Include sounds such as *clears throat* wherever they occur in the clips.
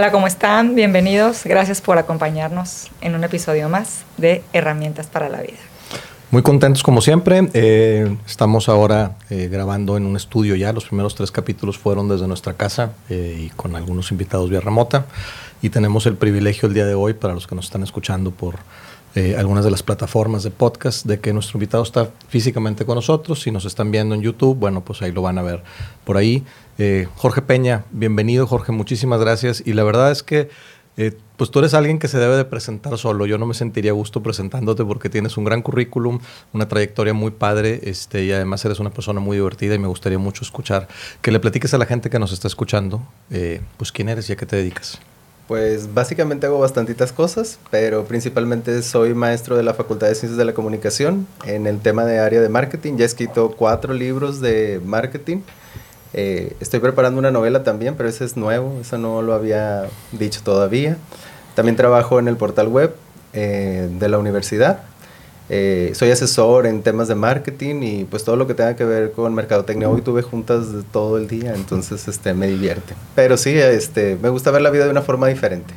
Hola, ¿cómo están? Bienvenidos. Gracias por acompañarnos en un episodio más de Herramientas para la Vida. Muy contentos como siempre. Eh, estamos ahora eh, grabando en un estudio ya. Los primeros tres capítulos fueron desde nuestra casa eh, y con algunos invitados vía remota. Y tenemos el privilegio el día de hoy, para los que nos están escuchando por algunas de las plataformas de podcast, de que nuestro invitado está físicamente con nosotros. Si nos están viendo en YouTube, bueno, pues ahí lo van a ver por ahí. Jorge Peña, bienvenido Jorge, muchísimas gracias. Y la verdad es que eh, pues tú eres alguien que se debe de presentar solo. Yo no me sentiría gusto presentándote porque tienes un gran currículum, una trayectoria muy padre este, y además eres una persona muy divertida y me gustaría mucho escuchar que le platiques a la gente que nos está escuchando, eh, pues quién eres y a qué te dedicas. Pues básicamente hago bastantitas cosas, pero principalmente soy maestro de la Facultad de Ciencias de la Comunicación en el tema de área de marketing. Ya he escrito cuatro libros de marketing eh, estoy preparando una novela también, pero ese es nuevo, eso no lo había dicho todavía. También trabajo en el portal web eh, de la universidad. Eh, soy asesor en temas de marketing y pues todo lo que tenga que ver con mercadotecnia. Hoy tuve juntas de todo el día, entonces este, me divierte. Pero sí, este, me gusta ver la vida de una forma diferente.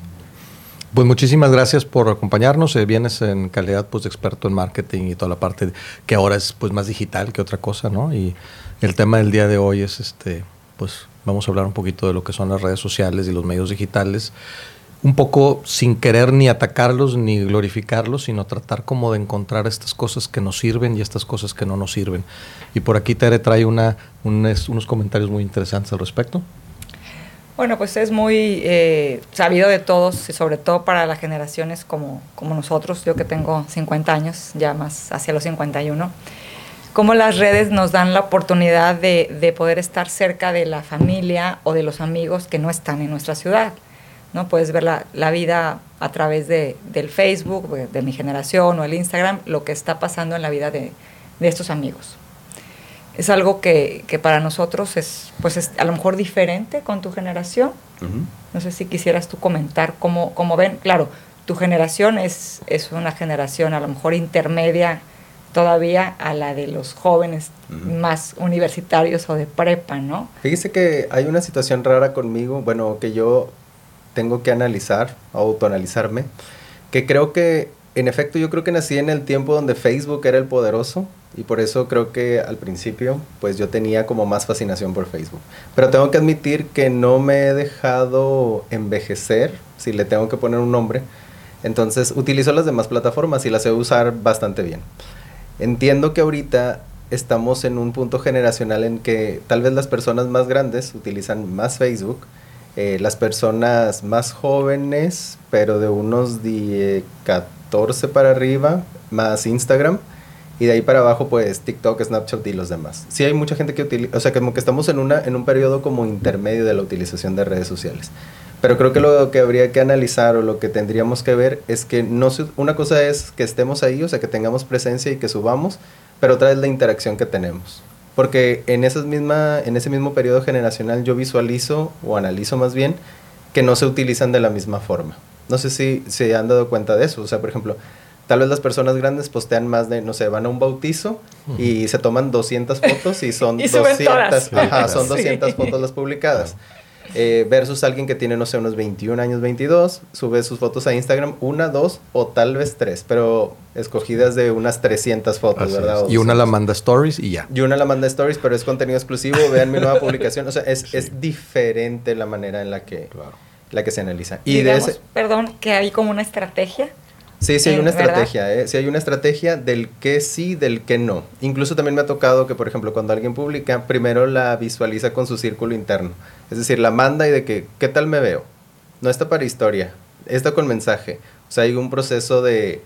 Pues muchísimas gracias por acompañarnos. vienes en calidad pues, de experto en marketing y toda la parte que ahora es pues, más digital que otra cosa, ¿no? Y el tema del día de hoy es, este, pues vamos a hablar un poquito de lo que son las redes sociales y los medios digitales, un poco sin querer ni atacarlos ni glorificarlos, sino tratar como de encontrar estas cosas que nos sirven y estas cosas que no nos sirven. Y por aquí Tere trae una, unos comentarios muy interesantes al respecto. Bueno, pues es muy eh, sabido de todos, y sobre todo para las generaciones como, como nosotros, yo que tengo 50 años, ya más hacia los 51 cómo las redes nos dan la oportunidad de, poder estar cerca de la familia o de los amigos que no están en nuestra ciudad. ¿No? Puedes ver la, vida a través de, del Facebook, de mi generación o el Instagram, lo que está pasando en la vida de, estos amigos. Es algo que, para nosotros es, pues es a lo mejor diferente con tu generación. No sé si quisieras tú comentar cómo, cómo ven. Claro, tu generación es, es una generación a lo mejor intermedia todavía a la de los jóvenes más universitarios o de prepa, ¿no? Fíjese que hay una situación rara conmigo, bueno, que yo tengo que analizar, autoanalizarme, que creo que, en efecto, yo creo que nací en el tiempo donde Facebook era el poderoso y por eso creo que al principio, pues yo tenía como más fascinación por Facebook. Pero tengo que admitir que no me he dejado envejecer, si le tengo que poner un nombre. Entonces utilizo las demás plataformas y las sé usar bastante bien. Entiendo que ahorita estamos en un punto generacional en que tal vez las personas más grandes utilizan más Facebook, eh, las personas más jóvenes, pero de unos 14 para arriba, más Instagram, y de ahí para abajo pues TikTok, Snapchat y los demás. Sí hay mucha gente que utiliza, o sea, como que estamos en, una, en un periodo como intermedio de la utilización de redes sociales. Pero creo que lo que habría que analizar o lo que tendríamos que ver es que no una cosa es que estemos ahí, o sea, que tengamos presencia y que subamos, pero otra es la interacción que tenemos. Porque en, esas misma, en ese mismo periodo generacional yo visualizo o analizo más bien que no se utilizan de la misma forma. No sé si se han dado cuenta de eso. O sea, por ejemplo, tal vez las personas grandes postean más de, no sé, van a un bautizo y se toman 200 fotos y son *laughs* 200, ajá, son 200 fotos las publicadas. Eh, versus alguien que tiene, no sé, unos 21 años, 22, sube sus fotos a Instagram, una, dos o tal vez tres, pero escogidas de unas 300 fotos, ¿verdad? Y una la manda stories y ya. Y una la manda stories, pero es contenido exclusivo, *laughs* vean mi nueva publicación, o sea, es, es diferente la manera en la que, la que se analiza. Y de ese... Perdón, que hay como una estrategia Sí, sí hay una estrategia, ¿eh? Sí hay una estrategia del que sí, del que no. Incluso también me ha tocado que, por ejemplo, cuando alguien publica, primero la visualiza con su círculo interno. Es decir, la manda y de que, ¿qué tal me veo? No está para historia, está con mensaje. O sea, hay un proceso de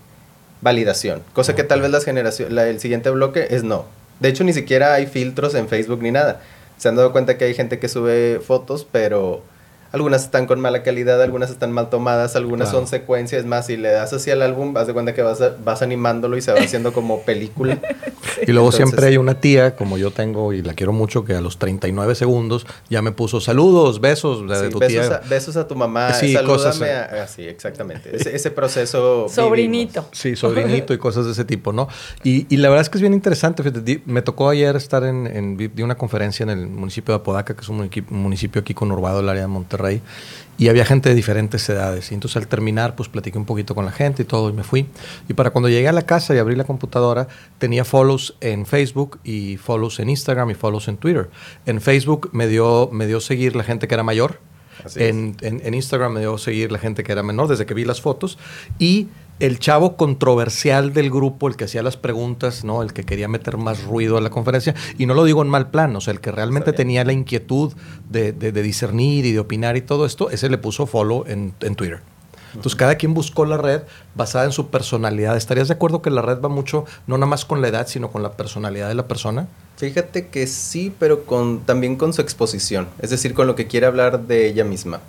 validación, cosa que tal vez las generaciones, el siguiente bloque es no. De hecho, ni siquiera hay filtros en Facebook ni nada. Se han dado cuenta que hay gente que sube fotos, pero algunas están con mala calidad, algunas están mal tomadas, algunas son secuencias más. Si le das así al álbum, vas de cuenta que vas, vas animándolo y se va haciendo como película. *laughs* Y luego siempre hay una tía, como yo tengo y la quiero mucho, que a los 39 segundos ya me puso saludos, besos de, tu besos tía. A, besos a tu mamá, sí, cosas a, sí, exactamente. Ese, proceso. Sobrinito. Sí, sobrinito y cosas de ese tipo, ¿no? Y, y, la verdad es que es bien interesante. me tocó ayer estar en, en, una conferencia en el municipio de Apodaca, que es un municipio aquí conurbado del área de Monterrey y había gente de diferentes edades. Y entonces al terminar, pues platiqué un poquito con la gente y todo y me fui. Y para cuando llegué a la casa y abrí la computadora, tenía follows en Facebook y follows en Instagram y follows en Twitter. En Facebook me dio, me dio seguir la gente que era mayor. En, en, en, Instagram me dio seguir la gente que era menor desde que vi las fotos. Y el chavo controversial del grupo, el que hacía las preguntas, ¿no? El que quería meter más ruido a la conferencia. Y no lo digo en mal plan, o sea, el que realmente tenía la inquietud de, discernir y de opinar y todo esto, ese le puso follow en, Twitter. Entonces, cada quien buscó la red basada en su personalidad. ¿Estarías de acuerdo que la red va mucho, no nada más con la edad, sino con la personalidad de la persona? Fíjate que sí, pero con, también con su exposición, es decir, con lo que quiere hablar de ella misma.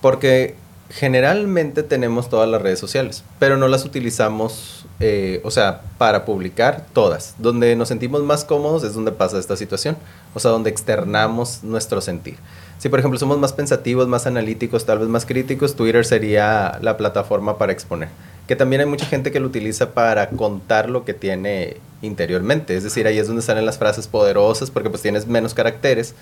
Porque generalmente tenemos todas las redes sociales, pero no las utilizamos, eh, o sea, para publicar todas. Donde nos sentimos más cómodos es donde pasa esta situación, o sea, donde externamos nuestro sentir. Si por ejemplo somos más pensativos, más analíticos, tal vez más críticos, Twitter sería la plataforma para exponer. Que también hay mucha gente que lo utiliza para contar lo que tiene interiormente, es decir, ahí es donde salen las frases poderosas porque pues tienes menos caracteres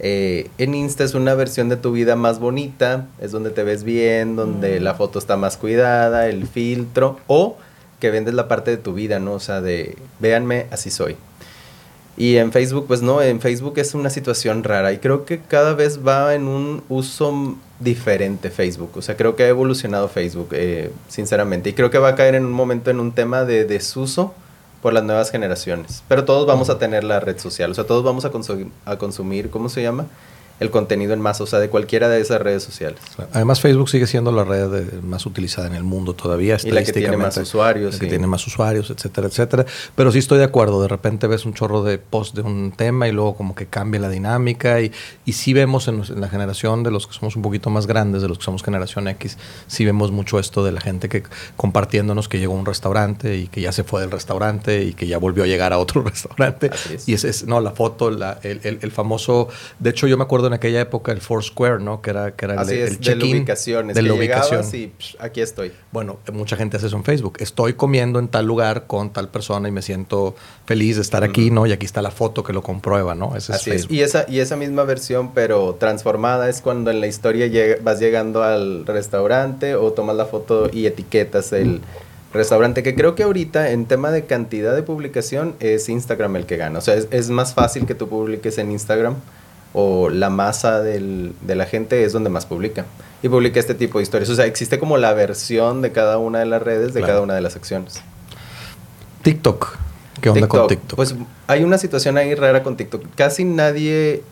eh, en Insta es una versión de tu vida más bonita, es donde te ves bien, donde mm. la foto está más cuidada, el filtro, o que vendes la parte de tu vida, ¿no? O sea, de véanme, así soy. Y en Facebook, pues no, en Facebook es una situación rara y creo que cada vez va en un uso diferente Facebook. O sea, creo que ha evolucionado Facebook, eh, sinceramente. Y creo que va a caer en un momento en un tema de desuso por las nuevas generaciones. Pero todos vamos a tener la red social, o sea, todos vamos a, consumir, a consumir ¿cómo se llama? El contenido en masa, o sea, de cualquiera de esas redes sociales. Además, Facebook sigue siendo la red más utilizada en el mundo todavía. Y la que tiene más usuarios. La que tiene más usuarios, etcétera, etcétera. Pero sí estoy de acuerdo. De repente ves un chorro de post de un tema y luego como que cambia la dinámica. Y, y sí vemos en, la generación de los que somos un poquito más grandes, de los que somos generación X, sí vemos mucho esto de la gente que compartiéndonos que llegó a un restaurante y que ya se fue del restaurante y que ya volvió a llegar a otro *laughs* restaurante. Y es, es no, la foto, la, el, el, el famoso... De hecho, yo me acuerdo en aquella época el Foursquare, ¿no? Que era, que era el, el check-in. De ubicaciones. De la ubicación. Y, aquí estoy. Bueno, mucha gente hace eso en Facebook. Estoy comiendo en tal lugar con tal persona y me siento feliz de estar aquí, ¿no? Y aquí está la foto que lo comprueba, ¿no? Ese Así es, Y esa, y esa misma versión, pero transformada, es cuando en la historia vas llegando al restaurante o tomas la foto y etiquetas el restaurante, que creo que ahorita en tema de cantidad de publicación es Instagram el que gana. O sea, es, es más fácil que tú publiques en Instagram o la masa del, de la gente es donde más publica. Y publica este tipo de historias. O sea, existe como la versión de cada una de las redes, de cada una de las acciones. TikTok. ¿Qué onda con TikTok? Pues hay una situación ahí rara con TikTok. Casi nadie,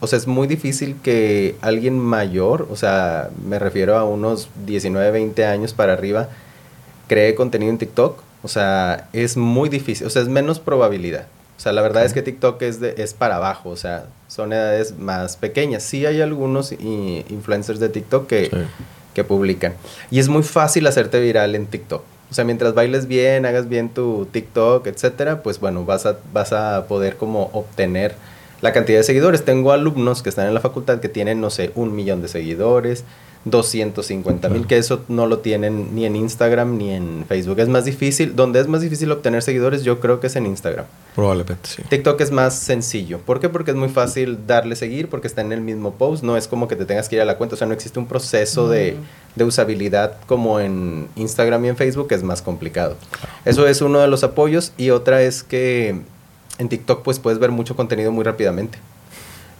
o sea, es muy difícil que alguien mayor, o sea, me refiero a unos 19, 20 años para arriba, cree contenido en TikTok. O sea, es muy difícil, o sea, es menos probabilidad. O sea, la verdad es que TikTok es, de, es para abajo, o sea, son edades más pequeñas. Sí hay algunos influencers de TikTok que, que publican. Y es muy fácil hacerte viral en TikTok. O sea, mientras bailes bien, hagas bien tu TikTok, etcétera, pues bueno, vas a, vas a poder como obtener la cantidad de seguidores. Tengo alumnos que están en la facultad que tienen, no sé, un millón de seguidores, 250 mil, que eso no lo tienen ni en Instagram ni en Facebook. Es más difícil, donde es más difícil obtener seguidores, yo creo que es en Instagram. Probablemente, sí. TikTok es más sencillo. ¿Por qué? Porque es muy fácil darle seguir, porque está en el mismo post, no es como que te tengas que ir a la cuenta, o sea, no existe un proceso de, de, usabilidad como en Instagram y en Facebook, que es más complicado. Eso es uno de los apoyos y otra es que en TikTok pues puedes ver mucho contenido muy rápidamente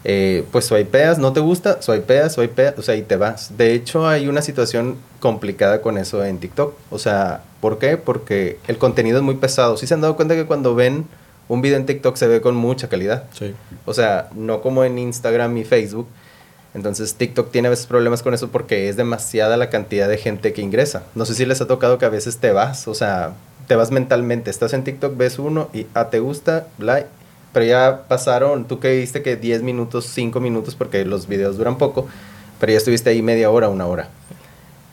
eh, pues swipeas, no te gusta, swipeas, swipeas, o sea, y te vas. De hecho, hay una situación complicada con eso en TikTok. O sea, ¿por qué? Porque el contenido es muy pesado. ¿Sí se han dado cuenta que cuando ven un video en TikTok se ve con mucha calidad? Sí. O sea, no como en Instagram y Facebook. Entonces TikTok tiene a veces problemas con eso porque es demasiada la cantidad de gente que ingresa. No sé si les ha tocado que a veces te vas, o sea, te vas mentalmente. Estás en TikTok, ves uno y ah, te gusta, like pero ya pasaron, tú que viste que 10 minutos, 5 minutos, porque los videos duran poco, pero ya estuviste ahí media hora, una hora.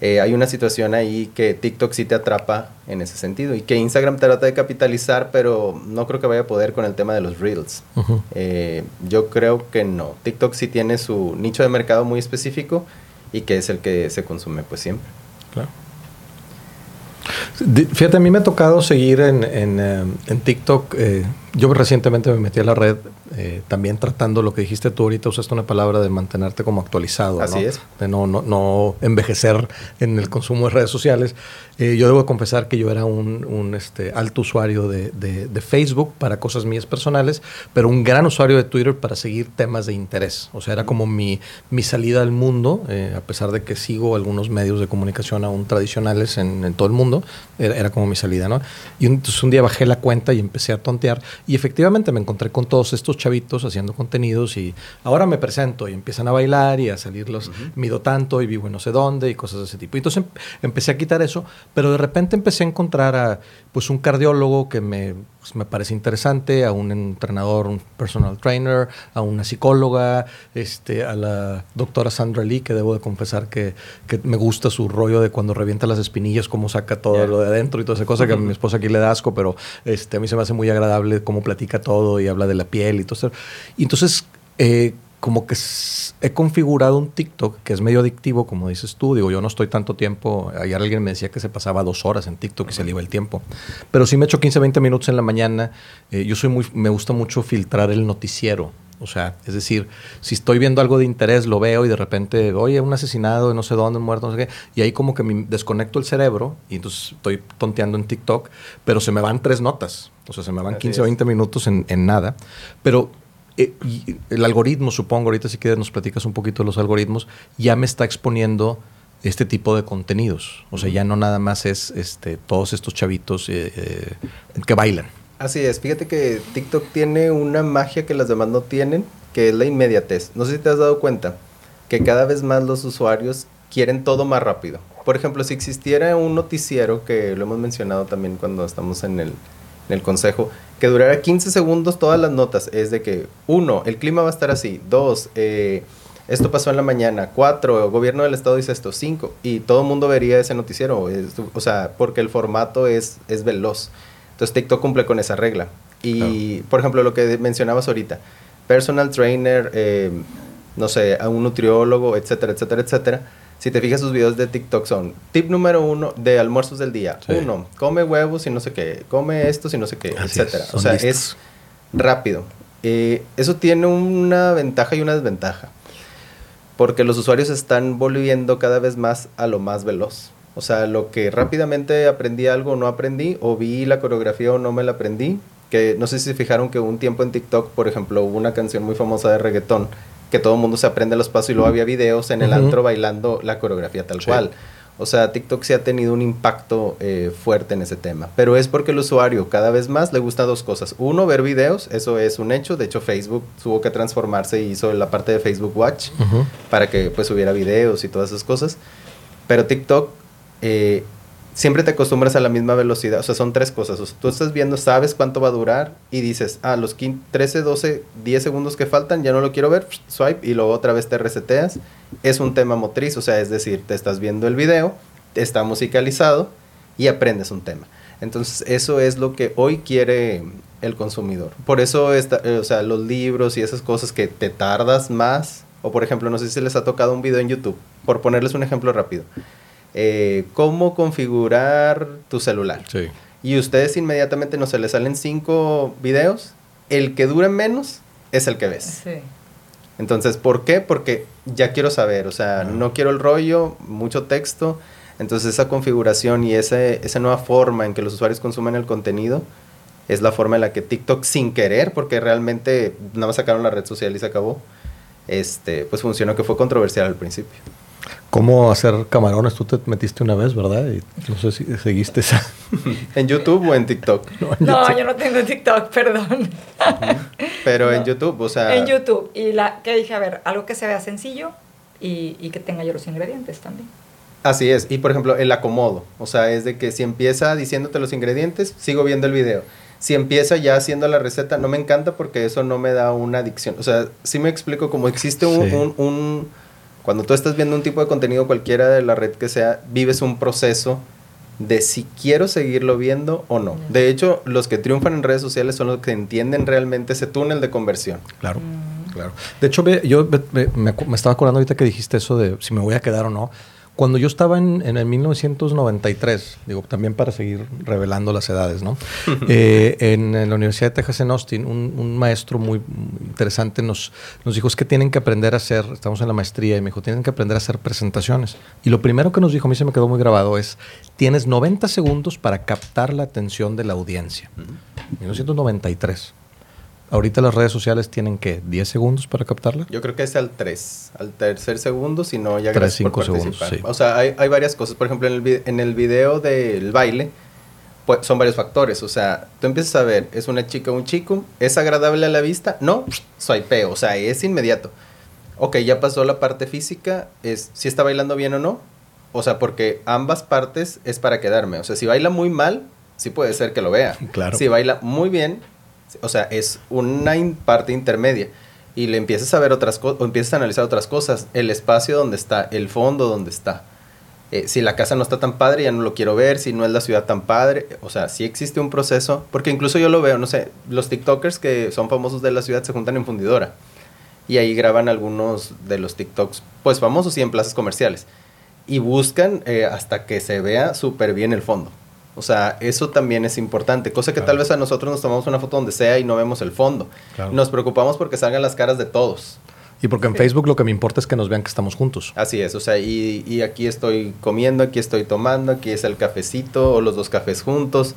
eh, hay una situación ahí que TikTok sí te atrapa en ese sentido y que Instagram trata de capitalizar, pero no creo que vaya a poder con el tema de los reels. Eh, yo creo que no. TikTok sí tiene su nicho de mercado muy específico y que es el que se consume pues siempre. Claro. Fíjate, a mí me ha tocado seguir en, en, eh, en TikTok. Yo recientemente me metí a la red eh, también tratando lo que dijiste tú ahorita, usaste una palabra de mantenerte como actualizado. Así es. De no, no, no, envejecer en el consumo de redes sociales. Eh, yo debo confesar que yo era un, un este, alto usuario de, de, Facebook para cosas mías personales, pero un gran usuario de Twitter para seguir temas de interés. O sea, era como mi, mi salida al mundo, eh, a pesar de que sigo algunos medios de comunicación aún tradicionales en, en todo el mundo, era, era, como mi salida, ¿no? Y entonces un día bajé la cuenta y empecé a tontear y efectivamente me encontré con todos estos chavitos haciendo contenidos y ahora me presento y empiezan a bailar y a salir los mido tanto y vivo en no sé dónde y cosas de ese tipo. Entonces em, empecé a quitar eso, pero de repente empecé a encontrar a pues un cardiólogo que me, pues, me parece interesante, a un entrenador, un personal trainer, a una psicóloga, este, a la doctora Sandra Lee, que debo de confesar que, que me gusta su rollo de cuando revienta las espinillas, cómo saca todo lo de adentro y toda esa cosa, que a mi esposa aquí le da asco, pero este, a mí se me hace muy agradable cómo platica todo y habla de la piel y todo eso. Y entonces... Eh, como que he configurado un TikTok que es medio adictivo, como dices tú. Digo, yo no estoy tanto tiempo. Ayer alguien me decía que se pasaba dos horas en TikTok y se le iba el tiempo. Pero sí me echo 15, 20 minutos en la mañana. Eh, yo soy muy, me gusta mucho filtrar el noticiero. O sea, es decir, si estoy viendo algo de interés, lo veo y de repente, oye, un asesinado, no sé dónde, un muerto, no sé qué. Y ahí como que me desconecto el cerebro y entonces estoy tonteando en TikTok, pero se me van tres notas. O sea, se me van 15 o 20 minutos en, en nada. Pero eh, el algoritmo, supongo, ahorita si quieres nos platicas un poquito de los algoritmos, ya me está exponiendo este tipo de contenidos. O sea, ya no nada más es este, todos estos chavitos eh, eh, que bailan. Así es, fíjate que TikTok tiene una magia que las demás no tienen, que es la inmediatez. No sé si te has dado cuenta que cada vez más los usuarios quieren todo más rápido. Por ejemplo, si existiera un noticiero, que lo hemos mencionado también cuando estamos en el, en el consejo, que durara 15 segundos todas las notas. Es de que, uno, el clima va a estar así. Dos, eh, esto pasó en la mañana. Cuatro, el gobierno del estado dice esto. Cinco, y todo el mundo vería ese noticiero. o sea, porque el formato es, es veloz. Entonces TikTok cumple con esa regla. Y, por ejemplo, lo que mencionabas ahorita, personal trainer, eh, no sé, a un nutriólogo, etcétera, etcétera, etcétera si te fijas, sus videos de TikTok son tip número uno de almuerzos del día. Uno, come huevos y no sé qué, come esto y no sé qué, etcétera. o sea, es rápido. Eh, eso tiene una ventaja y una desventaja. Porque los usuarios están volviendo cada vez más a lo más veloz. O sea, lo que rápidamente aprendí algo o no aprendí, o vi la coreografía o no me la aprendí. Que no sé si se fijaron que un tiempo en TikTok, por ejemplo, hubo una canción muy famosa de reggaetón que todo el mundo se aprende los pasos y luego había videos en el antro bailando la coreografía tal cual. O sea, TikTok sí ha tenido un impacto eh, fuerte en ese tema. Pero es porque el usuario cada vez más le gusta dos cosas. Uno, ver videos, eso es un hecho. De hecho, Facebook tuvo que transformarse y hizo la parte de Facebook Watch para que pues hubiera videos y todas esas cosas. Pero TikTok eh, siempre te acostumbras a la misma velocidad. O sea, son tres cosas. tú estás viendo, sabes cuánto va a durar y dices, ah, los 13, 12, 10 segundos que faltan, ya no lo quiero ver, swipe y luego otra vez te reseteas. Es un tema motriz, o sea, es decir, te estás viendo el video, está musicalizado y aprendes un tema. Entonces, eso es lo que hoy quiere el consumidor. Por eso, está, eh, o sea, los libros y esas cosas que te tardas más, o por ejemplo, no sé si les ha tocado un video en YouTube, por ponerles un ejemplo rápido eh, cómo configurar tu celular. Y ustedes inmediatamente no se les salen cinco videos, el que dure menos es el que ves. Entonces, ¿por qué? Porque ya quiero saber, o sea, no quiero el rollo, mucho texto. Entonces, esa configuración y ese, esa nueva forma en que los usuarios consumen el contenido es la forma en la que TikTok, sin querer, porque realmente nada más sacaron la red social y se acabó, este, pues funcionó que fue controversial al principio. ¿Cómo hacer camarones? Tú te metiste una vez, ¿verdad? Y no sé si seguiste esa. *laughs* ¿En YouTube o en TikTok? No, yo no tengo TikTok, *laughs* perdón. Pero en YouTube, o sea. En YouTube. Y la que dije, a ver, algo que se vea sencillo y, y que tenga yo los ingredientes también. Así es. Y por ejemplo, el acomodo. O sea, es de que si empieza diciéndote los ingredientes, sigo viendo el video. Si empieza ya haciendo la receta, no me encanta porque eso no me da una adicción. O sea, sí me explico, como existe un Cuando tú estás viendo un tipo de contenido cualquiera de la red que sea, vives un proceso de si quiero seguirlo viendo o no. De hecho, los que triunfan en redes sociales son los que entienden realmente ese túnel de conversión. Claro, mm. claro. De hecho, yo me, me, estaba acordando ahorita que dijiste eso de si me voy a quedar o no. Cuando yo estaba en, en el 1993, digo, también para seguir revelando las edades, ¿no? Eh, en, la Universidad de Texas en Austin, un, maestro muy interesante nos, nos dijo, es que tienen que aprender a hacer, estamos en la maestría, y me dijo, tienen que aprender a hacer presentaciones. Y lo primero que nos dijo, a mí se me quedó muy grabado, es, tienes 90 segundos para captar la atención de la audiencia. 1993. Ahorita las redes sociales tienen que 10 segundos para captarla. Yo creo que es al 3, al tercer segundo, si no ya gracias por participar. Segundos, O sea, hay, hay, varias cosas. Por ejemplo, en el, en el video del baile, pues, son varios factores. O sea, tú empiezas a ver, ¿es una chica o un chico? ¿Es agradable a la vista? No, soy peo. O sea, es inmediato. Ok, ya pasó la parte física, es si está bailando bien o no. O sea, porque ambas partes es para quedarme. O sea, si baila muy mal, sí puede ser que lo vea. Claro. Si baila muy bien, o sea, es una parte intermedia. Y le empiezas a ver otras cosas, o empiezas a analizar otras cosas. El espacio donde está, el fondo donde está. Eh, si la casa no está tan padre, ya no lo quiero ver. Si no es la ciudad tan padre. O sea, sí existe un proceso. Porque incluso yo lo veo, no sé, los TikTokers que son famosos de la ciudad se juntan en fundidora. Y ahí graban algunos de los TikToks, pues famosos y en plazas comerciales. Y buscan eh, hasta que se vea súper bien el fondo. O sea, eso también es importante, cosa que tal vez a nosotros nos tomamos una foto donde sea y no vemos el fondo. Nos preocupamos porque salgan las caras de todos. Y porque en Facebook lo que me importa es que nos vean que estamos juntos. Así es, o sea, y, y, aquí estoy comiendo, aquí estoy tomando, aquí es el cafecito o los dos cafés juntos.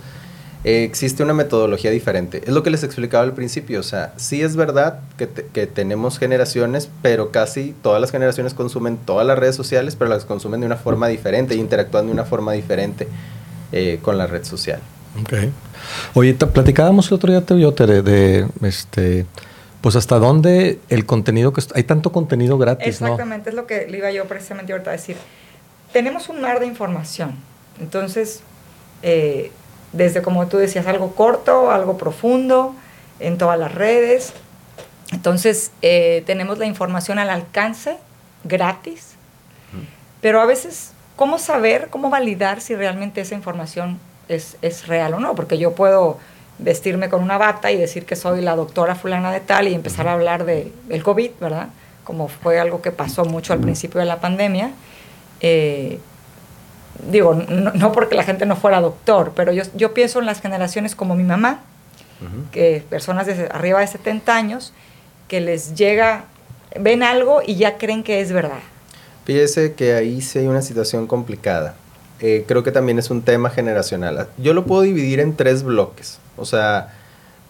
Eh, existe una metodología diferente. Es lo que les explicaba al principio, o sea, sí es verdad que, que tenemos generaciones, pero casi todas las generaciones consumen todas las redes sociales, pero las consumen de una forma diferente, interactúan de una forma diferente. Eh, con la red social. Ok. Oye, platicábamos el otro día, te vio, de, este, pues hasta dónde el contenido que hay tanto contenido gratis, Exactamente, es lo que le iba yo precisamente ahorita a decir. Tenemos un mar de información, entonces, eh, desde como tú decías, algo corto, algo profundo, en todas las redes. Entonces, eh, tenemos la información al alcance, gratis, pero a veces ¿cómo saber, cómo validar si realmente esa información es, real o no? Porque yo puedo vestirme con una bata y decir que soy la doctora fulana de tal y empezar a hablar de, del COVID, ¿verdad? Como fue algo que pasó mucho al principio de la pandemia. Eh, digo, no, porque la gente no fuera doctor, pero yo, yo pienso en las generaciones como mi mamá, que personas de arriba de 70 años, que les llega, ven algo y ya creen que es verdad. Fíjese que ahí sí hay una situación complicada. Eh, creo que también es un tema generacional. Yo lo puedo dividir en tres bloques. O sea,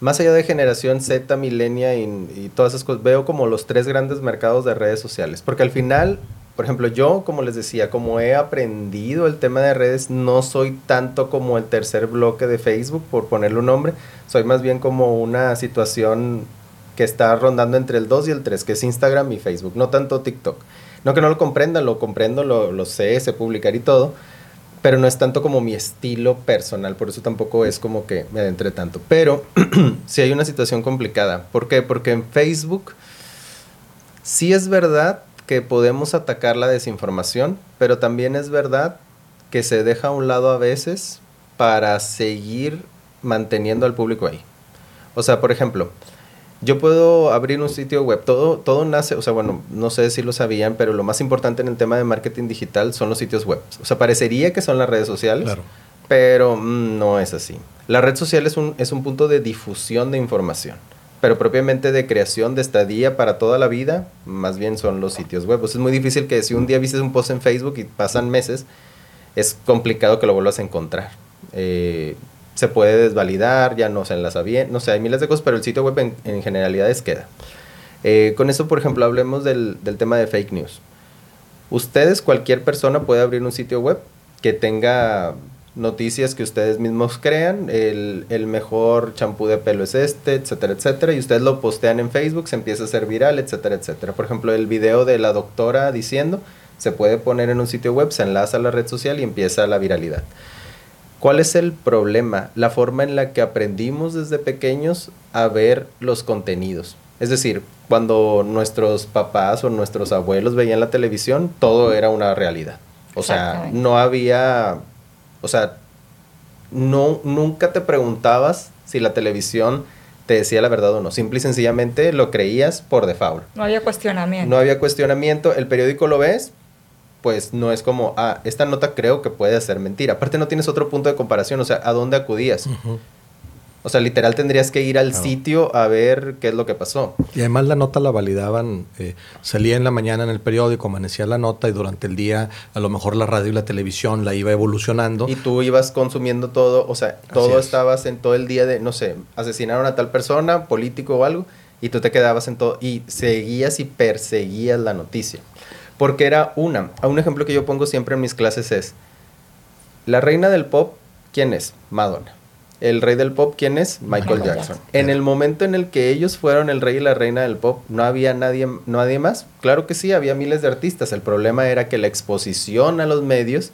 más allá de generación Z, milenia y, todas esas cosas, veo como los tres grandes mercados de redes sociales. Porque al final, por ejemplo, yo, como les decía, como he aprendido el tema de redes, no soy tanto como el tercer bloque de Facebook, por ponerle un nombre. Soy más bien como una situación que está rondando entre el 2 y el 3, que es Instagram y Facebook, no tanto TikTok. No que no lo comprenda, lo comprendo, lo, sé, sé publicar y todo, pero no es tanto como mi estilo personal, por eso tampoco es como que me adentre tanto. Pero *clears throat* sí hay una situación complicada. ¿Por qué? Porque en Facebook sí es verdad que podemos atacar la desinformación, pero también es verdad que se deja a un lado a veces para seguir manteniendo al público ahí. O sea, por ejemplo, yo puedo abrir un sitio web, todo, todo nace, o sea, bueno, no sé si lo sabían, pero lo más importante en el tema de marketing digital son los sitios web. O sea, parecería que son las redes sociales, pero mm, no es así. La red social es un, es un punto de difusión de información, pero propiamente de creación de estadía para toda la vida, más bien son los sitios web. O sea, es muy difícil que si un día viste un post en Facebook y pasan meses, es complicado que lo vuelvas a encontrar. Eh, se puede desvalidar, ya no se enlaza bien, no sé, hay miles de cosas, pero el sitio web en, generalidades queda. Eh, con eso, por ejemplo, hablemos del, tema de fake news. Ustedes, cualquier persona puede abrir un sitio web que tenga noticias que ustedes mismos crean, el, el mejor champú de pelo es este, etcétera, etcétera, y ustedes lo postean en Facebook, se empieza a hacer viral, etcétera, etcétera. Por ejemplo, el video de la doctora diciendo, se puede poner en un sitio web, se enlaza a la red social y empieza la viralidad. ¿Cuál es el problema? La forma en la que aprendimos desde pequeños a ver los contenidos. Es decir, cuando nuestros papás o nuestros abuelos veían la televisión, todo era una realidad. O sea, no había, o sea, no, nunca te preguntabas si la televisión te decía la verdad o no. Simple y sencillamente lo creías por default. No había cuestionamiento. No había cuestionamiento. El periódico lo ves, pues no es como, ah, esta nota creo que puede ser mentira. Aparte no tienes otro punto de comparación, o sea, ¿a dónde acudías? O sea, literal tendrías que ir al sitio a ver qué es lo que pasó. Y además la nota la validaban, eh, salía en la mañana en el periódico, amanecía la nota y durante el día a lo mejor la radio y la televisión la iba evolucionando. Y tú ibas consumiendo todo, o sea, todo estabas en todo el día de, no sé, asesinaron a tal persona, político o algo, y tú te quedabas en todo y seguías y perseguías la noticia. Porque era una, un ejemplo que yo pongo siempre en mis clases es, la reina del pop, ¿quién es? Madonna el rey del pop, ¿quién es? Michael, Jackson. En el momento en el que ellos fueron el rey y la reina del pop, ¿no había nadie, nadie más? Claro que sí, había miles de artistas. El problema era que la exposición a los medios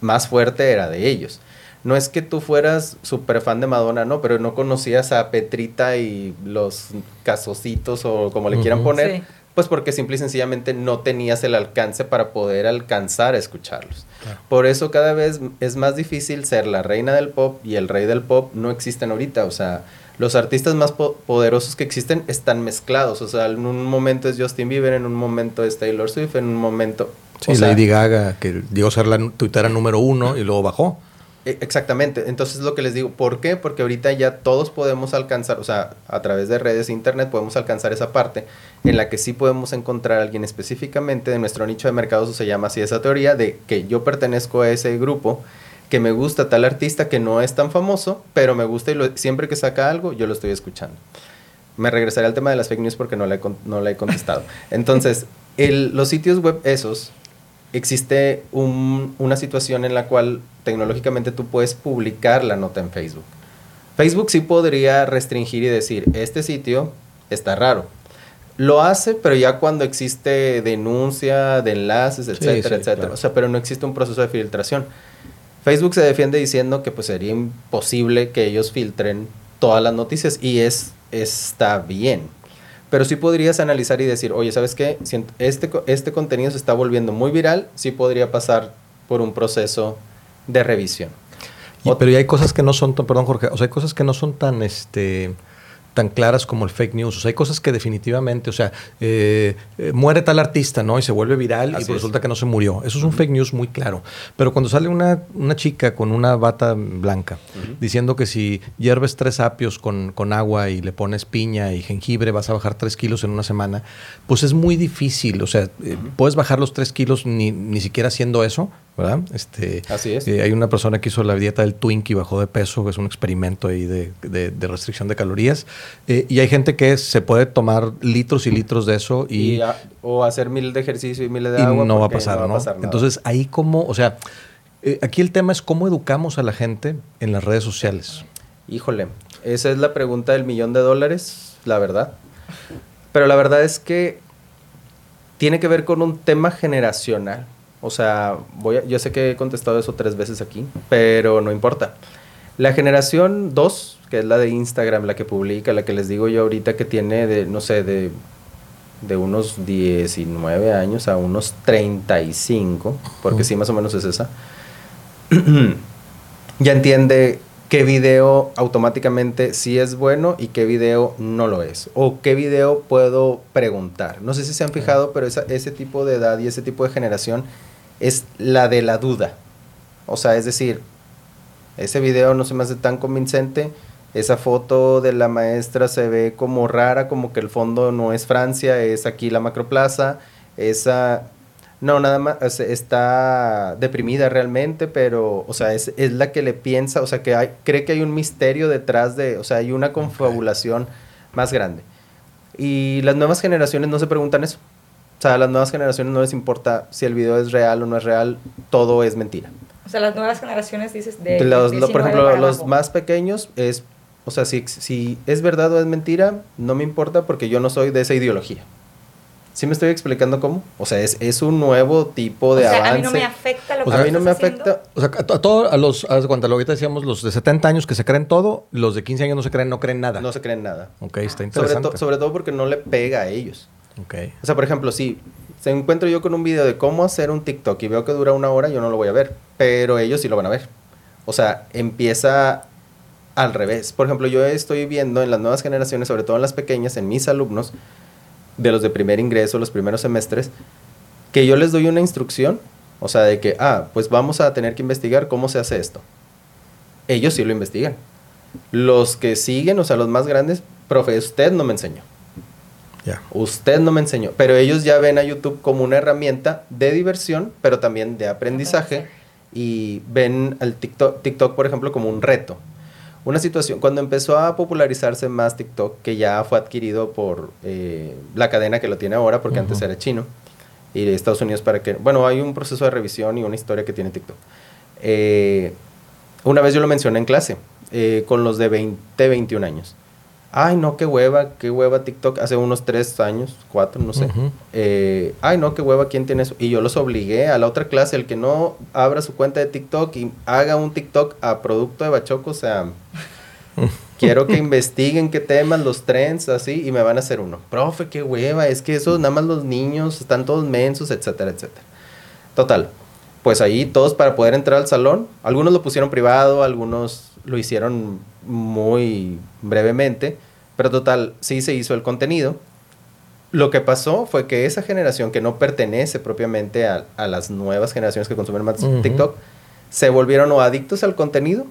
más fuerte era de ellos. No es que tú fueras súper fan de Madonna, no, pero no conocías a Petrita y los casositos o como le quieran poner. Pues porque simple y sencillamente no tenías el alcance para poder alcanzar a escucharlos. Por eso cada vez es más difícil ser la reina del pop y el rey del pop no existen ahorita. O sea, los artistas más poderosos que existen están mezclados. O sea, en un momento es Justin Bieber, en un momento es Taylor Swift, en un momento... Sí, Lady Gaga, que llegó a ser la tuitera número uno y luego bajó. E, exactamente, entonces lo que les digo, ¿por qué? Porque ahorita ya todos podemos alcanzar, o sea, a través de redes e internet podemos alcanzar esa parte en la que sí podemos encontrar a alguien específicamente de nuestro nicho de mercados, o se llama así esa teoría de que yo pertenezco a ese grupo, que me gusta tal artista que no es tan famoso, pero me gusta y siempre que saca algo yo lo estoy escuchando. Me regresaré al tema de las fake news porque no la he, no he contestado. *laughs* Entonces, el, los sitios web esos existe una situación en la cual tecnológicamente tú puedes publicar la nota en Facebook. Facebook sí podría restringir y decir, este sitio está raro. Lo hace, pero ya cuando existe denuncia de enlaces, etcétera, etcétera. O sea, pero no existe un proceso de filtración. Facebook se defiende diciendo que pues sería imposible que ellos filtren todas las noticias y es está bien. Pero sí podrías analizar y decir, oye, ¿sabes qué? Si este, este contenido se está volviendo muy viral, sí podría pasar por un proceso de revisión. pero ya hay cosas que no son, perdón Jorge, o sea, hay cosas que no son tan, este, tan claras como el fake news. O sea, hay cosas que definitivamente, o sea, eh, eh, muere tal artista, ¿no? Y se vuelve viral y resulta que no se murió. Eso es un fake news muy claro. Pero cuando sale una, una chica con una bata blanca diciendo que si hierves tres apios con, con, agua y le pones piña y jengibre vas a bajar tres kilos en una semana, pues es muy difícil. O sea, eh, puedes bajar los tres kilos ni, ni siquiera haciendo eso, ¿verdad? Este, Así es. hay una persona que hizo la dieta del Twink y bajó de peso, es un experimento ahí de, de restricción de calorías. Eh, y hay gente que se puede tomar litros y litros de eso y... o hacer mil de ejercicio y miles de agua. No va a pasar, ¿no? Entonces ahí como, o sea, eh, aquí el tema es cómo educamos a la gente en las redes sociales. Híjole, esa es la pregunta del millón de dólares, la verdad. Pero la verdad es que tiene que ver con un tema generacional. O sea, voy yo sé que he contestado eso tres veces aquí, pero no importa. La generación 2, que es la de Instagram, la que publica, la que les digo yo ahorita que tiene de, no sé, de, de unos 19 años a unos 35, porque sí, más o menos es esa, *clears throat* ya entiende qué video automáticamente sí es bueno y qué video no lo es. O qué video puedo preguntar. No sé si se han fijado, pero ese tipo de edad y ese tipo de generación es la de la duda. O sea, es decir, ese video no se me hace tan convincente. Esa foto de la maestra se ve como rara, como que el fondo no es Francia, es aquí la macroplaza. Esa. No, nada más, está deprimida realmente, pero, o sea, es, la que le piensa, o sea, que hay, cree que hay un misterio detrás de, o sea, hay una confabulación más grande. Y las nuevas generaciones no se preguntan eso. O sea, a las nuevas generaciones no les importa si el video es real o no es real, todo es mentira. O sea, las nuevas generaciones dices de... Los, por ejemplo, los más pequeños es, o sea, si, si es verdad o es mentira, no me importa porque yo no soy de esa ideología. ¿Sí me estoy explicando cómo? O sea, es, es un nuevo tipo de o sea, avance. a mí no me afecta lo que O sea, a mí no me haciendo. afecta. O sea, a, a todos, a los, de cuenta, lo ahorita decíamos, los de 70 años que se creen todo, los de 15 años no se creen, no creen nada. No se creen nada. Ok, está Sobre, interesante. to- sobre todo porque no le pega a ellos. Ok. O sea, por ejemplo, si se encuentro yo con un video de cómo hacer un TikTok y veo que dura una hora, yo no lo voy a ver. Pero ellos sí lo van a ver. O sea, empieza al revés. Por ejemplo, yo estoy viendo en las nuevas generaciones, sobre todo en las pequeñas, en mis alumnos, de los de primer ingreso, los primeros semestres, que yo les doy una instrucción, o sea, de que, ah, pues vamos a tener que investigar cómo se hace esto. Ellos sí lo investigan. Los que siguen, o sea, los más grandes, profe, usted no me enseñó. Usted no me enseñó, pero ellos ya ven a YouTube como una herramienta de diversión, pero también de aprendizaje y ven al TikTok, TikTok, por ejemplo, como un reto. Una situación, cuando empezó a popularizarse más TikTok, que ya fue adquirido por eh, la cadena que lo tiene ahora, porque antes era chino, y de Estados Unidos para que, bueno, hay un proceso de revisión y una historia que tiene TikTok. Eh, una vez yo lo mencioné en clase, eh, con los de 20, 21 años. Ay, no, qué hueva, qué hueva TikTok. Hace unos 3 años, 4, no sé. Eh, Ay, no, qué hueva, ¿quién tiene eso? Y yo los obligué a la otra clase, el que no abra su cuenta de TikTok y haga un TikTok a producto de Bachoco, o sea, *laughs* quiero que investiguen qué temas, los trends, así, y me van a hacer uno. Profe, qué hueva, es que eso nada más los niños están todos mensos, etcétera, etcétera. Total, pues ahí todos para poder entrar al salón, algunos lo pusieron privado, algunos lo hicieron muy brevemente, pero total, sí se hizo el contenido. Lo que pasó fue que esa generación que no pertenece propiamente a, a las nuevas generaciones que consumen más. TikTok, se volvieron o adictos al contenido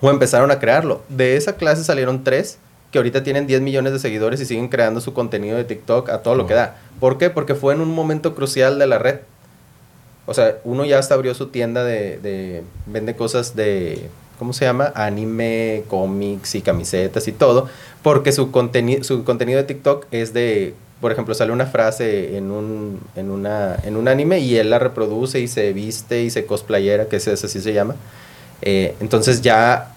o empezaron a crearlo. De esa clase salieron tres que ahorita tienen 10 millones de seguidores y siguen creando su contenido de TikTok a todo lo que da. ¿Por qué? Porque fue en un momento crucial de la red. O sea, uno ya hasta abrió su tienda de, de vende cosas de, ¿cómo se llama? Anime, cómics y camisetas y todo, porque su, conteni su contenido de TikTok es de, por ejemplo, sale una frase en un, en una, en un anime y él la reproduce y se viste y se cosplayera, que es así se llama. Eh, entonces ya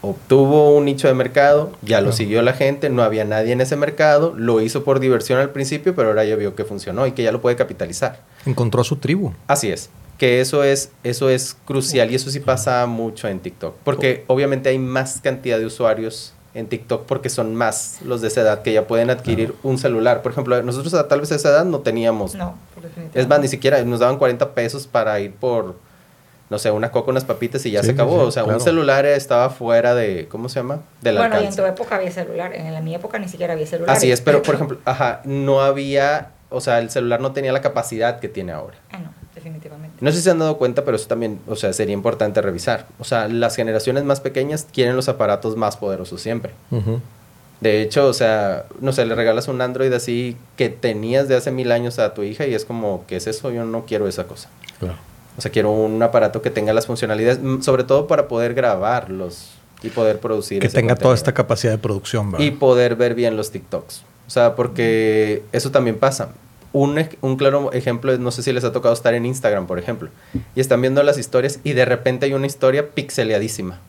obtuvo un nicho de mercado, ya lo siguió la gente, no había nadie en ese mercado, lo hizo por diversión al principio, pero ahora ya vio que funcionó y que ya lo puede capitalizar. Encontró a su tribu. Así es. Que eso es, eso es crucial y eso sí pasa mucho en TikTok. Porque obviamente hay más cantidad de usuarios en TikTok porque son más los de esa edad que ya pueden adquirir un celular. Por ejemplo, nosotros a tal vez a esa edad no teníamos. No, por. Es más, ni siquiera nos daban 40 pesos para ir por, no sé, una coca, unas papitas y ya Sí, se acabó. sí, o sea, claro. un celular estaba fuera de, ¿cómo se llama? Del bueno, y en tu época había celular. En la mi época ni siquiera había celular. Así es, pero por *laughs* ejemplo, ajá, no había, o sea, el celular no tenía la capacidad que tiene ahora. Ah, no, definitivamente. No sé si se han dado cuenta, pero eso también, o sea, sería importante revisar. O sea, las generaciones más pequeñas quieren los aparatos más poderosos siempre. De hecho, o sea, no sé, le regalas un Android así que tenías de hace mil años a tu hija y es como, ¿qué es eso? Yo no quiero esa cosa. Claro. O sea, quiero un aparato que tenga las funcionalidades, mm, sobre todo para poder grabarlos y poder producir. Que ese tenga toda esta capacidad de producción, ¿verdad? Y poder ver bien los TikToks. O sea, porque eso también pasa. Un, un claro ejemplo no sé si les ha tocado estar en Instagram, por ejemplo, y están viendo las historias y de repente hay una historia pixeleadísima.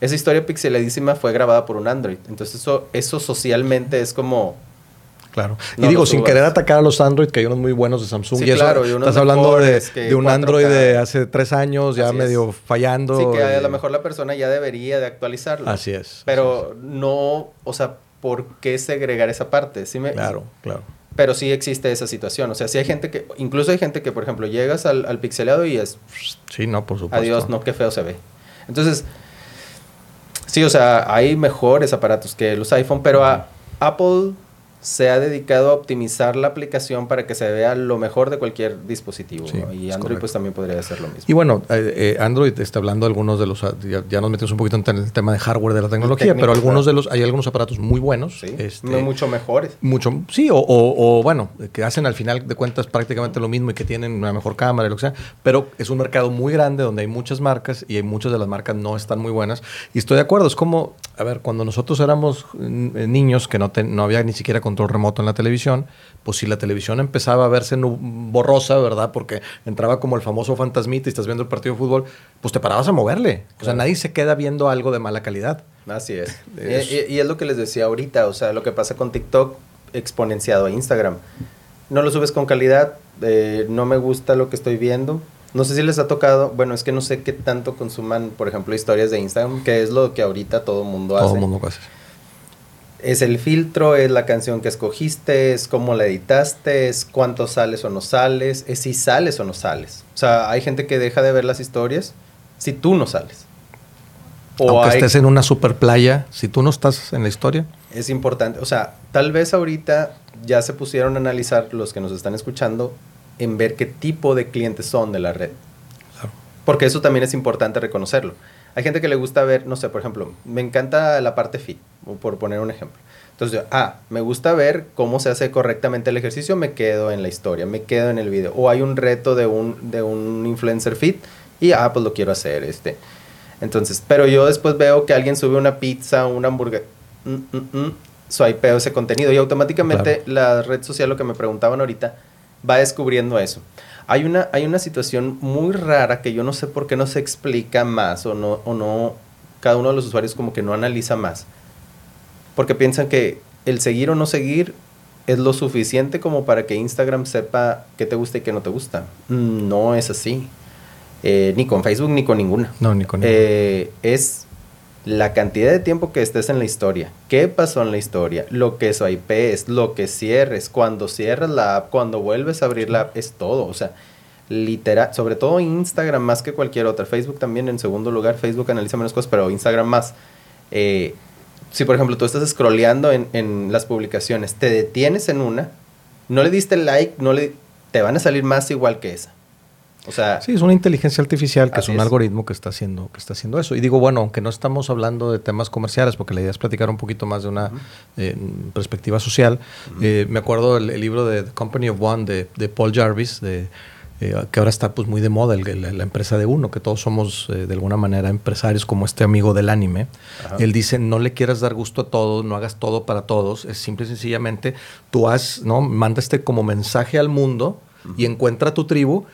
Esa historia pixeladísima fue grabada por un Android. Entonces eso, eso socialmente es como... Claro. Y digo, sin querer atacar a los Android, que hay unos muy buenos de Samsung. Sí, y eso, claro, y unos estás hablando de, de un 4K. Android de hace tres años, ya Así es. medio fallando. Sí, que a lo mejor la persona ya debería de actualizarlo. Así es. Pero no, o sea, ¿por qué segregar esa parte? ¿Sí me- Claro, claro. Pero sí existe esa situación. O sea, sí hay gente que, incluso hay gente que, por ejemplo, llegas al, al pixeleado y es, Sí, no, por supuesto. adiós, no, qué feo se ve. Entonces, sí, o sea, hay mejores aparatos que los iPhone, pero a- Apple se ha dedicado a optimizar la aplicación para que se vea lo mejor de cualquier dispositivo. Sí, ¿no? Y Android correcto. pues también podría hacer lo mismo. Y bueno, eh, eh, Android está hablando de algunos de los. Ya, ya nos metimos un poquito en el tema de hardware de la tecnología, técnico, pero algunos de los. Hay algunos aparatos muy buenos. Sí, este, no mucho mejores. Mucho, sí, o, o- o, bueno, que hacen al final de cuentas prácticamente lo mismo y que tienen una mejor cámara y lo que sea, pero es un mercado muy grande donde hay muchas marcas y hay muchas de las marcas no están muy buenas. Y estoy de acuerdo, es como, a ver, cuando nosotros éramos mm, niños que no, te- no había ni siquiera control remoto en la televisión, pues si la televisión empezaba a verse borrosa, ¿verdad? Porque entraba como el famoso fantasmita y estás viendo el partido de fútbol, pues te parabas a moverle. O sea, nadie se queda viendo algo de mala calidad. Así es. *laughs* Es- Y, es lo que les decía ahorita, o sea, lo que pasa con TikTok exponenciado a Instagram. no lo subes con calidad, eh, no me gusta lo que estoy viendo. No sé si les ha tocado, bueno, es que no sé qué tanto consuman, por ejemplo, historias de Instagram, que es lo que ahorita todo mundo hace. Todo mundo hace. Es el filtro, es la canción que escogiste, es cómo la editaste, es cuánto sales o no sales, es si sales o no sales. O sea, hay gente que deja de ver las historias si tú no sales. O Aunque estés en una super playa, si tú no estás en la historia. Es importante, o sea, tal vez ahorita ya se pusieron a analizar los que nos están escuchando en ver qué tipo de clientes son de la red. Porque eso también es importante reconocerlo. Hay gente que le gusta ver, no sé, por ejemplo, me encanta la parte fit, por poner un ejemplo. Entonces, ah, me gusta ver cómo se hace correctamente el ejercicio, me quedo en la historia, me quedo en el video. O hay un reto de un, de un influencer fit y, ah, pues lo quiero hacer, este. Entonces, pero yo después veo que alguien sube una pizza, una hamburguesa, mm, mm, mm, swipeo ese contenido y automáticamente la red social, lo que me preguntaban ahorita, va descubriendo eso. Hay una, hay una situación muy rara que yo no sé por qué no se explica más o no, o no, cada uno de los usuarios como que no analiza más. Porque piensan que el seguir o no seguir es lo suficiente como para que Instagram sepa qué te gusta y qué no te gusta. No es así. Eh, ni con Facebook ni con ninguna. No, ni con ninguna. Eh, es la cantidad de tiempo que estés en la historia, qué pasó en la historia, lo que es IP es, lo que cierres, cuando cierras la app, cuando vuelves a abrir la app, es todo. O sea, literal, sobre todo Instagram más que cualquier otra. Facebook también en segundo lugar, Facebook analiza menos cosas, pero Instagram más. Eh, si por ejemplo tú estás scrolleando en, en, las publicaciones, te detienes en una, no le diste like, no le, te van a salir más igual que esa. O sea, sí, es una inteligencia artificial que es un algoritmo que está haciendo que está haciendo eso. Y digo, bueno, aunque no estamos hablando de temas comerciales, porque la idea es platicar un poquito más de una eh, perspectiva social. eh, me acuerdo el, libro de The Company of One de, de Paul Jarvis, de, eh, que ahora está pues muy de moda, el, la, la, empresa de uno, que todos somos de alguna manera empresarios como este amigo del anime. Él dice, no le quieras dar gusto a todos, no hagas todo para todos, es simple y sencillamente, tú haz, ¿no? Manda este como mensaje al mundo y encuentra tu tribu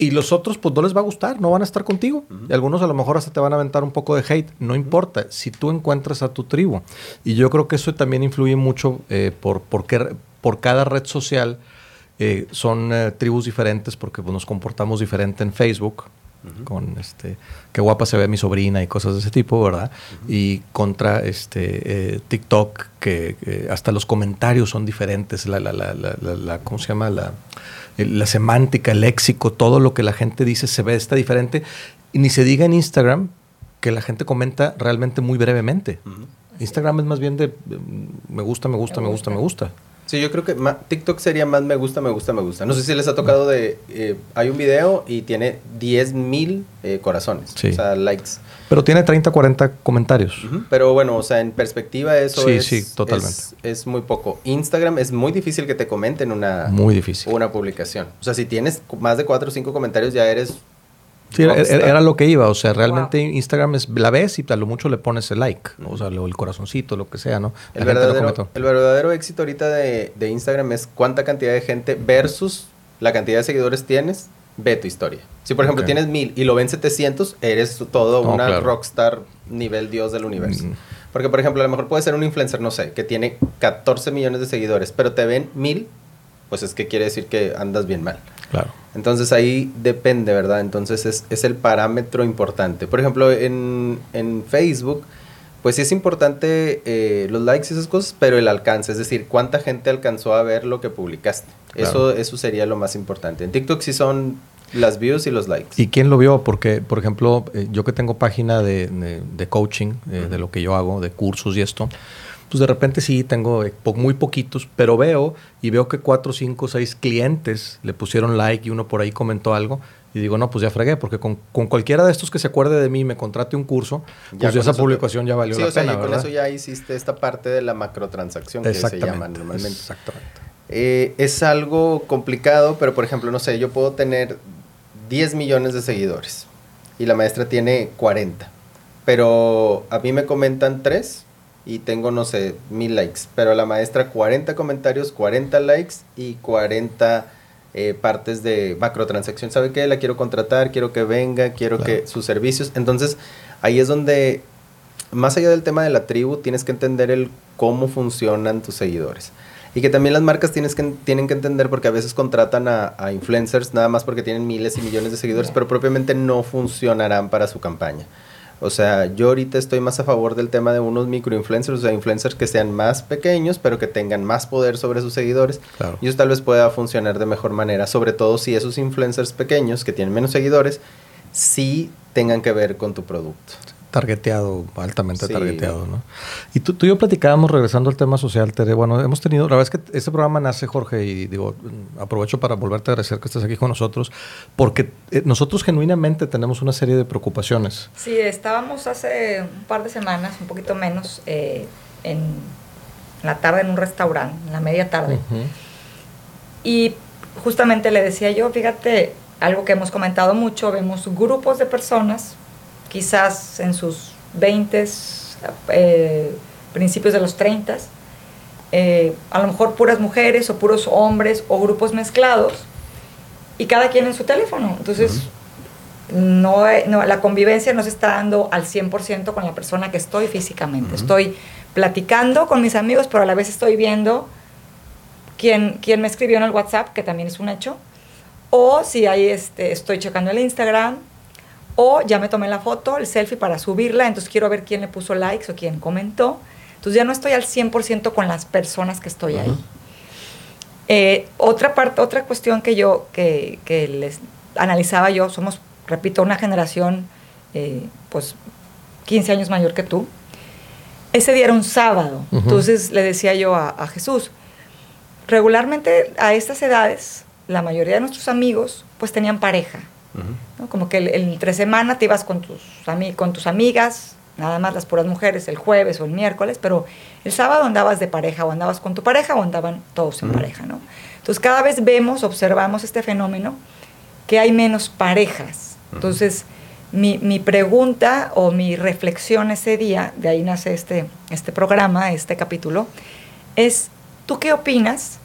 y los otros, pues no les va a gustar, no van a estar contigo. Uh -huh. Y algunos a lo mejor hasta te van a aventar un poco de hate. No importa, si tú encuentras a tu tribu. Y yo creo que eso también influye mucho eh, por, por, qué, por cada red social. Eh, son eh, tribus diferentes porque pues, nos comportamos diferente en Facebook. Uh -huh. con este qué guapa se ve mi sobrina y cosas de ese tipo, ¿verdad? Uh -huh. Y contra este eh, TikTok que hasta los comentarios son diferentes, la, la, la, la, ¿cómo se llama? La, la semántica, el léxico, todo lo que la gente dice se ve está diferente. Y ni se diga en Instagram que la gente comenta realmente muy brevemente. Uh -huh. Instagram es más bien de mm, me gusta, me gusta, me gusta, me gusta. Me gusta. Sí, yo creo que TikTok sería más me gusta, me gusta, me gusta. No sé si les ha tocado de... Eh, hay un video y tiene 10 mil eh, corazones, sí. o sea, likes. Pero tiene 30, 40 comentarios. Uh -huh. Pero bueno, o sea, en perspectiva eso sí, es, sí, totalmente. Es, es, muy poco. Instagram es muy difícil que te comenten una, muy difícil. una publicación. O sea, si tienes más de 4 o 5 comentarios ya eres Sí, era, era, lo que iba, o sea, realmente wow. Instagram es, la ves y a lo mucho le pones el like, ¿no? o sea, el corazoncito, lo que sea, ¿no? El verdadero, el verdadero, éxito ahorita de, de, Instagram es cuánta cantidad de gente versus la cantidad de seguidores tienes, ve tu historia. Si por ejemplo okay. tienes mil y lo ven 700, eres todo no, una claro. rockstar nivel dios del universo. Mm. Porque por ejemplo, a lo mejor puede ser un influencer, no sé, que tiene 14 millones de seguidores, pero te ven mil, pues es que quiere decir que andas bien mal. Claro. Entonces ahí depende, ¿verdad? Entonces es, es el parámetro importante. Por ejemplo, en, en Facebook, pues sí es importante eh, los likes y esas cosas, pero el alcance, es decir, cuánta gente alcanzó a ver lo que publicaste. Claro. Eso, eso sería lo más importante. En TikTok sí son las views y los likes. ¿Y quién lo vio? Porque, por ejemplo, eh, yo que tengo página de, de, de coaching, eh, uh -huh. de lo que yo hago, de cursos y esto, pues de repente sí tengo muy poquitos, pero veo y veo que cuatro, cinco, seis clientes le pusieron like y uno por ahí comentó algo. Y digo, no, pues ya fregué, porque con, con cualquiera de estos que se acuerde de mí y me contrate un curso, ya pues esa publicación ya valió sí, la o sea, pena, y con ¿verdad? eso ya hiciste esta parte de la macrotransacción que se llama normalmente. Exactamente. Eh, es algo complicado, pero por ejemplo, no sé, yo puedo tener 10 millones de seguidores y la maestra tiene 40, pero a mí me comentan 3 y tengo, no sé, mil likes. Pero a la maestra 40 comentarios, 40 likes y 40 eh, partes de macrotransacción. ¿Sabe qué? La quiero contratar, quiero que venga, quiero claro. que sus servicios. Entonces, ahí es donde, más allá del tema de la tribu, tienes que entender el cómo funcionan tus seguidores. Y que también las marcas tienes que, tienen que entender porque a veces contratan a, a influencers nada más porque tienen miles y millones de seguidores, pero propiamente no funcionarán para su campaña. O sea, yo ahorita estoy más a favor del tema de unos microinfluencers, o sea, influencers que sean más pequeños, pero que tengan más poder sobre sus seguidores. Claro. Y eso tal vez pueda funcionar de mejor manera, sobre todo si esos influencers pequeños que tienen menos seguidores, sí tengan que ver con tu producto. Targeteado, altamente Sí, targeteado, ¿no? Y tú, tú y yo platicábamos, regresando al tema social, Tere, bueno, hemos tenido, la verdad es que este programa nace, Jorge, y digo, aprovecho para volverte a agradecer que estés aquí con nosotros, porque eh, nosotros genuinamente tenemos una serie de preocupaciones. Sí, estábamos hace un par de semanas, un poquito menos, eh, en la tarde en un restaurante, en la media tarde. Ujú. Y justamente le decía yo, fíjate, algo que hemos comentado mucho, vemos grupos de personas, quizás en sus 20, eh, principios de los 30, eh, a lo mejor puras mujeres o puros hombres o grupos mezclados, y cada quien en su teléfono. Entonces, no, no, la convivencia no se está dando al 100% con la persona que estoy físicamente. Estoy platicando con mis amigos, pero a la vez estoy viendo quién, quién me escribió en el WhatsApp, que también es un hecho, o si ahí este, estoy checando el Instagram, o ya me tomé la foto, el selfie para subirla, entonces quiero ver quién le puso likes o quién comentó. Entonces ya no estoy al 100% con las personas que estoy ahí. Eh, otra parte, otra cuestión que yo, que, que les analizaba yo, somos, repito, una generación, eh, pues, 15 años mayor que tú. Ese día era un sábado, entonces le decía yo a, a Jesús, regularmente a estas edades, la mayoría de nuestros amigos, pues tenían pareja. ¿No? Como que el, el entre semana te ibas con tus, con tus amigas, nada más las puras mujeres, el jueves o el miércoles, pero el sábado andabas de pareja o andabas con tu pareja o andaban todos en Ujú. pareja, ¿no? Entonces cada vez vemos, observamos este fenómeno, que hay menos parejas. Entonces, mi, mi pregunta o mi reflexión ese día, de ahí nace este, este programa, este capítulo, es, ¿tú qué opinas?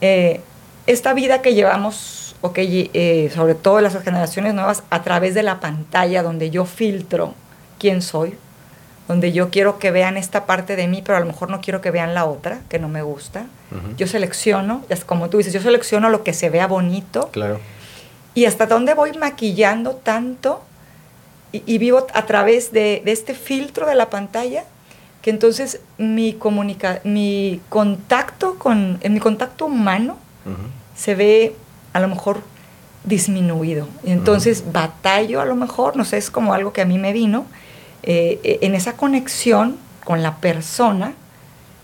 eh, esta vida que llevamos, o que lle- eh, sobre todo las generaciones nuevas, a través de la pantalla, donde yo filtro quién soy, donde yo quiero que vean esta parte de mí, pero a lo mejor no quiero que vean la otra, que no me gusta. Yo selecciono, como tú dices, yo selecciono lo que se vea bonito Claro. y hasta dónde voy maquillando tanto y, y vivo a través de, de este filtro de la pantalla que entonces mi comunica mi contacto con en mi contacto humano Se ve a lo mejor disminuido y entonces batallo a lo mejor no sé es como algo que a mí me vino eh, eh, en esa conexión con la persona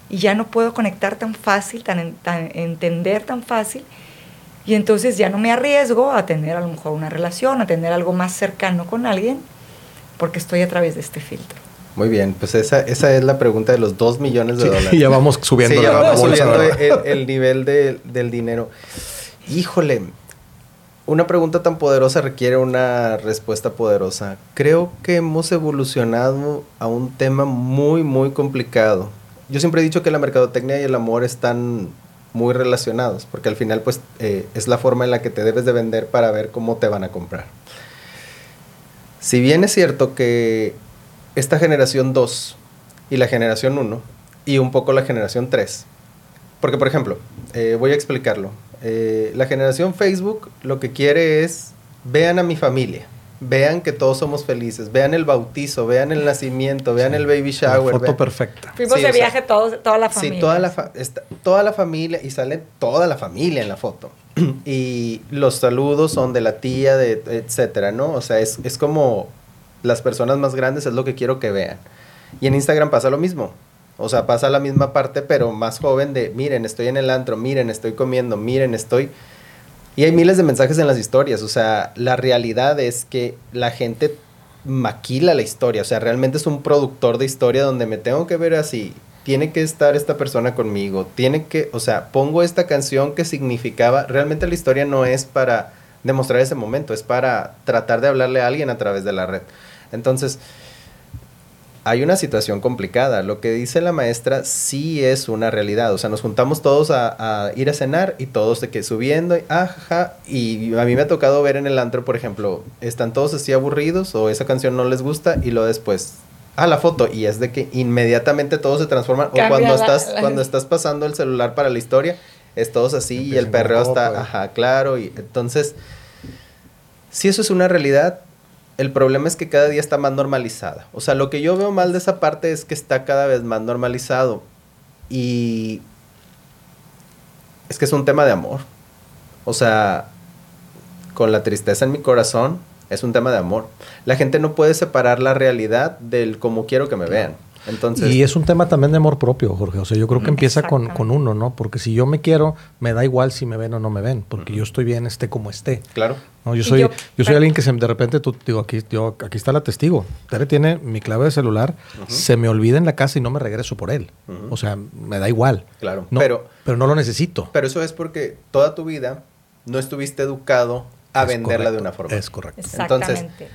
y ya no puedo conectar tan fácil tan entender tan fácil y entonces ya no me arriesgo a tener a lo mejor una relación, a tener algo más cercano con alguien, porque estoy a través de este filtro. Muy bien, pues esa, esa es la pregunta de los dos millones de Sí, dólares. y *laughs* ya vamos subiendo Sí, ya la, vamos bolsa, subiendo el nivel de- del dinero. Híjole, una pregunta tan poderosa requiere una respuesta poderosa. Creo que hemos evolucionado a un tema muy, muy complicado. Yo siempre he dicho que la mercadotecnia y el amor están muy relacionados, porque al final pues eh, es la forma en la que te debes de vender para ver cómo te van a comprar. Si bien es cierto que esta generación 2 y la generación 1 y un poco la generación 3, porque por ejemplo, eh, voy a explicarlo, Eh, la generación Facebook lo que quiere es, vean a mi familia, vean que todos somos felices, vean el bautizo, vean el nacimiento, vean el baby La shower. foto vean- perfecta. Fuimos Sí, de sea, viaje todos, toda la familia. Sí, toda la, fa- está- toda la familia y sale toda la familia en la foto. *clears throat* y los saludos son de la tía, de etcétera, ¿no? O sea, es, es como las personas más grandes es lo que quiero que vean. Y en Instagram pasa lo mismo. O sea, pasa la misma parte, pero más joven de, miren, estoy en el antro, miren, estoy comiendo, miren, estoy... Y hay miles de mensajes en las historias. O sea, la realidad es que la gente maquila la historia. O sea, realmente es un productor de historia donde me tengo que ver así. Tiene que estar esta persona conmigo. Tiene que, o sea, pongo esta canción que significaba. Realmente la historia no es para demostrar ese momento, es para tratar de hablarle a alguien a través de la red. Entonces, hay una situación complicada. Lo que dice la maestra sí es una realidad. O sea, nos juntamos todos a, a ir a cenar y todos de que subiendo y ajá. Y a mí me ha tocado ver en el antro, por ejemplo, están todos así aburridos o esa canción no les gusta y luego después ah, la foto, y es de que inmediatamente todo se transforma, o Cambia cuando la- estás, la- cuando estás pasando el celular para la historia, es todos así y el perreo está, ropa, ajá, claro, y entonces, si eso es una realidad, el problema es que cada día está más normalizada. O sea, lo que yo veo mal de esa parte es que está cada vez más normalizado y es que es un tema de amor. O sea, con la tristeza en mi corazón, es un tema de amor. La gente no puede separar la realidad del cómo quiero que me vean. Entonces, Y es un tema también de amor propio, Jorge. O sea, yo creo que empieza con, con uno, ¿no? Porque si yo me quiero, me da igual si me ven o no me ven, porque yo estoy bien, esté como esté. claro, No, yo soy, yo- yo, soy alguien que se, de repente, tú, digo, aquí, yo, aquí está la testigo. Tere tiene mi clave de celular, se me olvida en la casa y no me regreso por él. O sea, me da igual. claro. No, pero, pero no lo necesito. pero eso es porque toda tu vida no estuviste educado a Es venderla de una forma. Es correcto. Exactamente.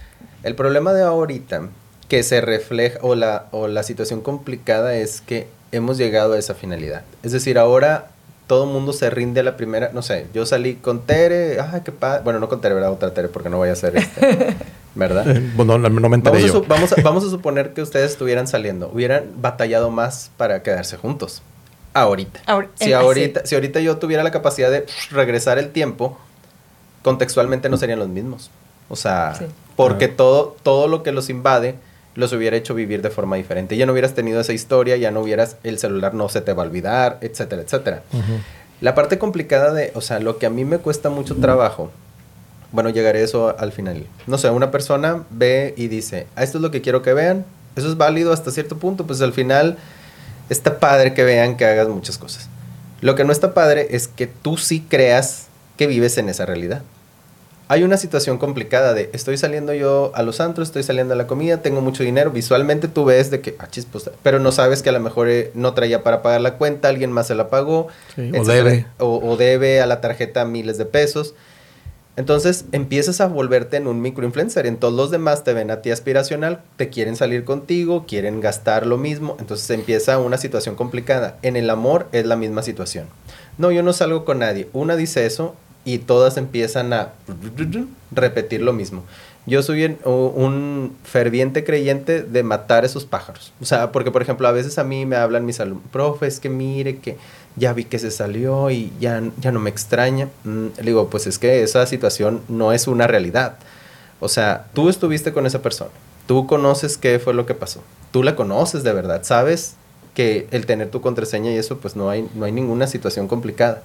El problema de ahorita que se refleja o la, o la situación complicada es que hemos llegado a esa finalidad. Es decir, ahora todo el mundo se rinde a la primera, no sé, yo salí con Tere, ay, qué padre, bueno, no con Tere, ¿verdad? Otra Tere, porque no voy a hacer este, *laughs* ¿verdad? Eh, bueno, no, no me enteré Vamos a, yo. vamos, a, vamos a suponer que ustedes estuvieran saliendo, hubieran batallado más para quedarse juntos. Ahorita. Ahor- si, eh, ahorita sí. si ahorita yo tuviera la capacidad de regresar el tiempo, contextualmente no serían los mismos. O sea, Sí. porque Ajá. todo, todo lo que los invade los hubiera hecho vivir de forma diferente. Ya no hubieras tenido esa historia, ya no hubieras, el celular no se te va a olvidar, etcétera, etcétera. La parte complicada de, o sea, lo que a mí me cuesta mucho trabajo, bueno, llegaré a eso al final. No sé, una persona ve y dice, "Ah, esto es lo que quiero que vean, eso es válido hasta cierto punto, pues al final está padre que vean que hagas muchas cosas. Lo que no está padre es que tú sí creas que vives en esa realidad. Hay una situación complicada de estoy saliendo yo a los antros, estoy saliendo a la comida, tengo mucho dinero, visualmente tú ves de que, ah, chis, pues, pero no sabes que a lo mejor eh, no traía para pagar la cuenta, alguien más se la pagó, Sí, o debe. O, o debe a la tarjeta miles de pesos. Entonces empiezas a volverte en un microinfluencer. Entonces los demás te ven a ti aspiracional, te quieren salir contigo, quieren gastar lo mismo. Entonces empieza una situación complicada. En el amor es la misma situación. No, yo no salgo con nadie. Una dice eso y todas empiezan a repetir lo mismo. Yo soy un ferviente creyente de matar esos pájaros. O sea, porque por ejemplo a veces a mí me hablan mis alumnos, profe, es que mire que ya vi que se salió y ya, ya no me extraña. Mm, le digo, pues es que esa situación no es una realidad. O sea, tú estuviste con esa persona, tú conoces qué fue lo que pasó, tú la conoces de verdad, sabes que el tener tu contraseña y eso, pues no hay, no hay ninguna situación complicada.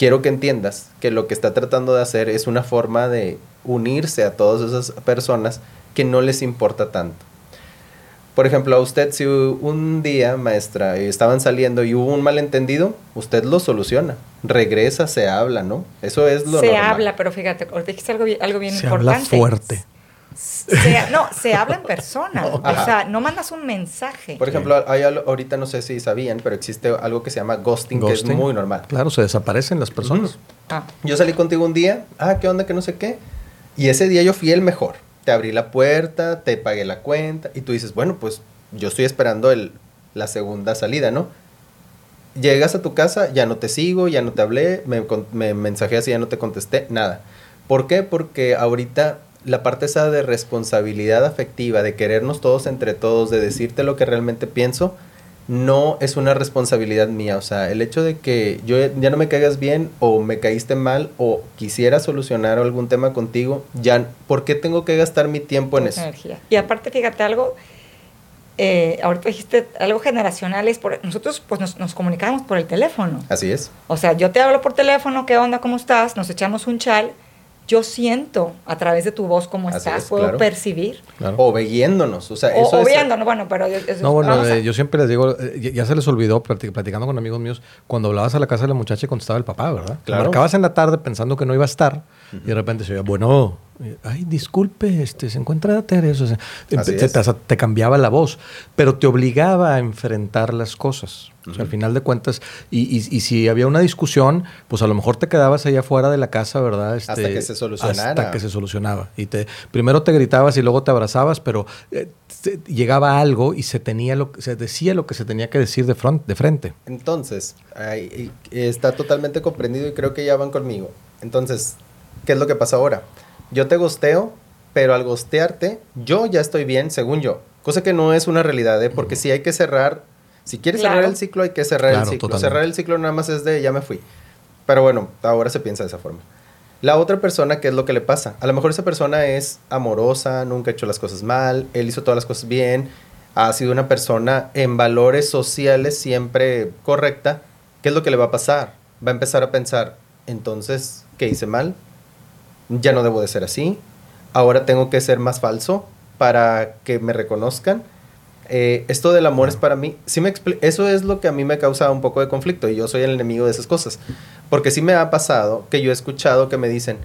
Quiero que entiendas que lo que está tratando de hacer es una forma de unirse a todas esas personas que no les importa tanto. Por ejemplo, a usted, si un día, maestra, estaban saliendo y hubo un malentendido, usted lo soluciona. Regresa, se habla, ¿no? Eso es lo se normal. habla, pero fíjate, dijiste algo, bien- algo bien Se habla importante. fuerte. Se- no, se habla en persona. *laughs* Ajá. O sea, no mandas un mensaje. Por ejemplo, hay algo- ahorita no sé si sabían, pero existe algo que se llama ghosting, que es muy normal. Claro, se desaparecen las personas. Ah, Yo salí contigo un día, ah, ¿qué onda? Que no sé qué. Y ese día yo fui el mejor. Te abrí la puerta, te pagué la cuenta y tú dices, bueno, pues yo estoy esperando el, la segunda salida, ¿no? Llegas a tu casa, ya no te sigo, ya no te hablé, me, me mensajeas y ya no te contesté, nada. ¿Por qué? Porque ahorita la parte esa de responsabilidad afectiva, de querernos todos entre todos, de decirte lo que realmente pienso, no es una responsabilidad mía. O sea, el hecho de que yo ya no me caigas bien o me caíste mal o quisiera solucionar algún tema contigo, ya, ¿por qué tengo que gastar mi tiempo en eso? energía. Y aparte, fíjate algo, eh, ahorita dijiste algo generacional, es por, nosotros pues nos, nos comunicamos por el teléfono. Así es. O sea, yo te hablo por teléfono, ¿qué onda? ¿Cómo estás? Nos echamos un chal. Yo siento a través de tu voz cómo Así estás, es, puedo claro. percibir. Claro. O viéndonos. O sea, O, eso o es. viéndonos, bueno, pero yo- eso- No, bueno, a- eh, yo siempre les digo, eh, ya, se les olvidó plati- platicando con amigos míos, cuando hablabas a la casa de la muchacha y contestaba el papá, ¿verdad? Claro. Marcabas en la tarde pensando que no iba a estar y de repente se oía, bueno, eh, ay, disculpe, este, se encuentra Teresa. O sea, te, es. te- te cambiaba la voz, pero te obligaba a enfrentar las cosas. O sea, al final de cuentas, y, y- y si había una discusión, pues a lo mejor te quedabas allá afuera de la casa, ¿verdad? Este, Hasta que se solucionara. Hasta que se solucionaba. Y te, primero te gritabas y luego te abrazabas, pero eh, llegaba algo y se tenía lo, se decía lo que se tenía que decir de, front, de frente. Entonces, ahí, y- está totalmente comprendido y creo que ya van conmigo. Entonces, ¿qué es lo que pasa ahora? Yo te gosteo, pero al gostearte, yo ya estoy bien, según yo. Cosa que no es una realidad, ¿eh? Porque si hay que cerrar, si quieres cerrar el ciclo, hay que cerrar Claro, el ciclo. totalmente. Cerrar el ciclo nada más es de ya me fui. Pero bueno, ahora se piensa de esa forma. La otra persona, ¿qué es lo que le pasa? A lo mejor esa persona es amorosa, nunca ha hecho las cosas mal, él hizo todas las cosas bien, ha sido una persona en valores sociales siempre correcta. ¿Qué es lo que le va a pasar? Va a empezar a pensar, entonces, ¿qué hice mal? Ya no debo de ser así. Ahora tengo que ser más falso para que me reconozcan. Eh, esto del amor es para mí, sí me eso es lo que a mí me causa un poco de conflicto y yo soy el enemigo de esas cosas. Porque sí me ha pasado que yo he escuchado que me dicen,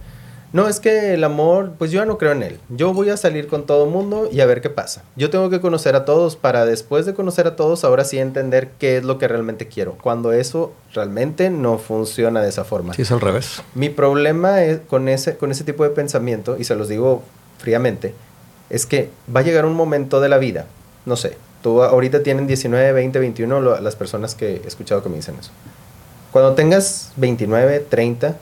no, es que el amor, pues yo ya no creo en él. Yo voy a salir con todo mundo y a ver qué pasa. Yo tengo que conocer a todos para después de conocer a todos, ahora sí entender qué es lo que realmente quiero. Cuando eso realmente no funciona de esa forma. Sí, es al revés. Mi problema es con ese, con ese tipo de pensamiento, y se los digo fríamente, es que va a llegar un momento de la vida, no sé, tú ahorita tienen 19, 20, 21 lo- las personas que he escuchado que me dicen eso. Cuando tengas 29, 30,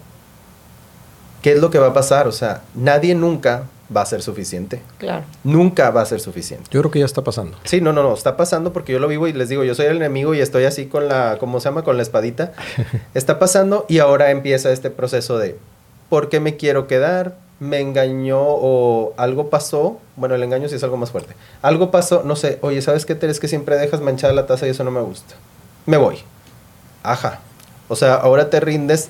¿qué es lo que va a pasar? O sea, nadie nunca va a ser suficiente. Claro. Nunca va a ser suficiente. Yo creo que ya está pasando. Sí, no, no, no, está pasando porque yo lo vivo y les digo, yo soy el enemigo y estoy así con la, ¿cómo se llama? Con la espadita. *laughs* Está pasando y ahora empieza este proceso de, ¿por qué me quiero quedar? Me engañó o algo pasó. Bueno, el engaño sí es algo más fuerte. Algo pasó, no sé, oye, ¿sabes qué, Teres? Que siempre dejas manchada la taza y eso no me gusta. Me voy. Ajá. O sea, ahora te rindes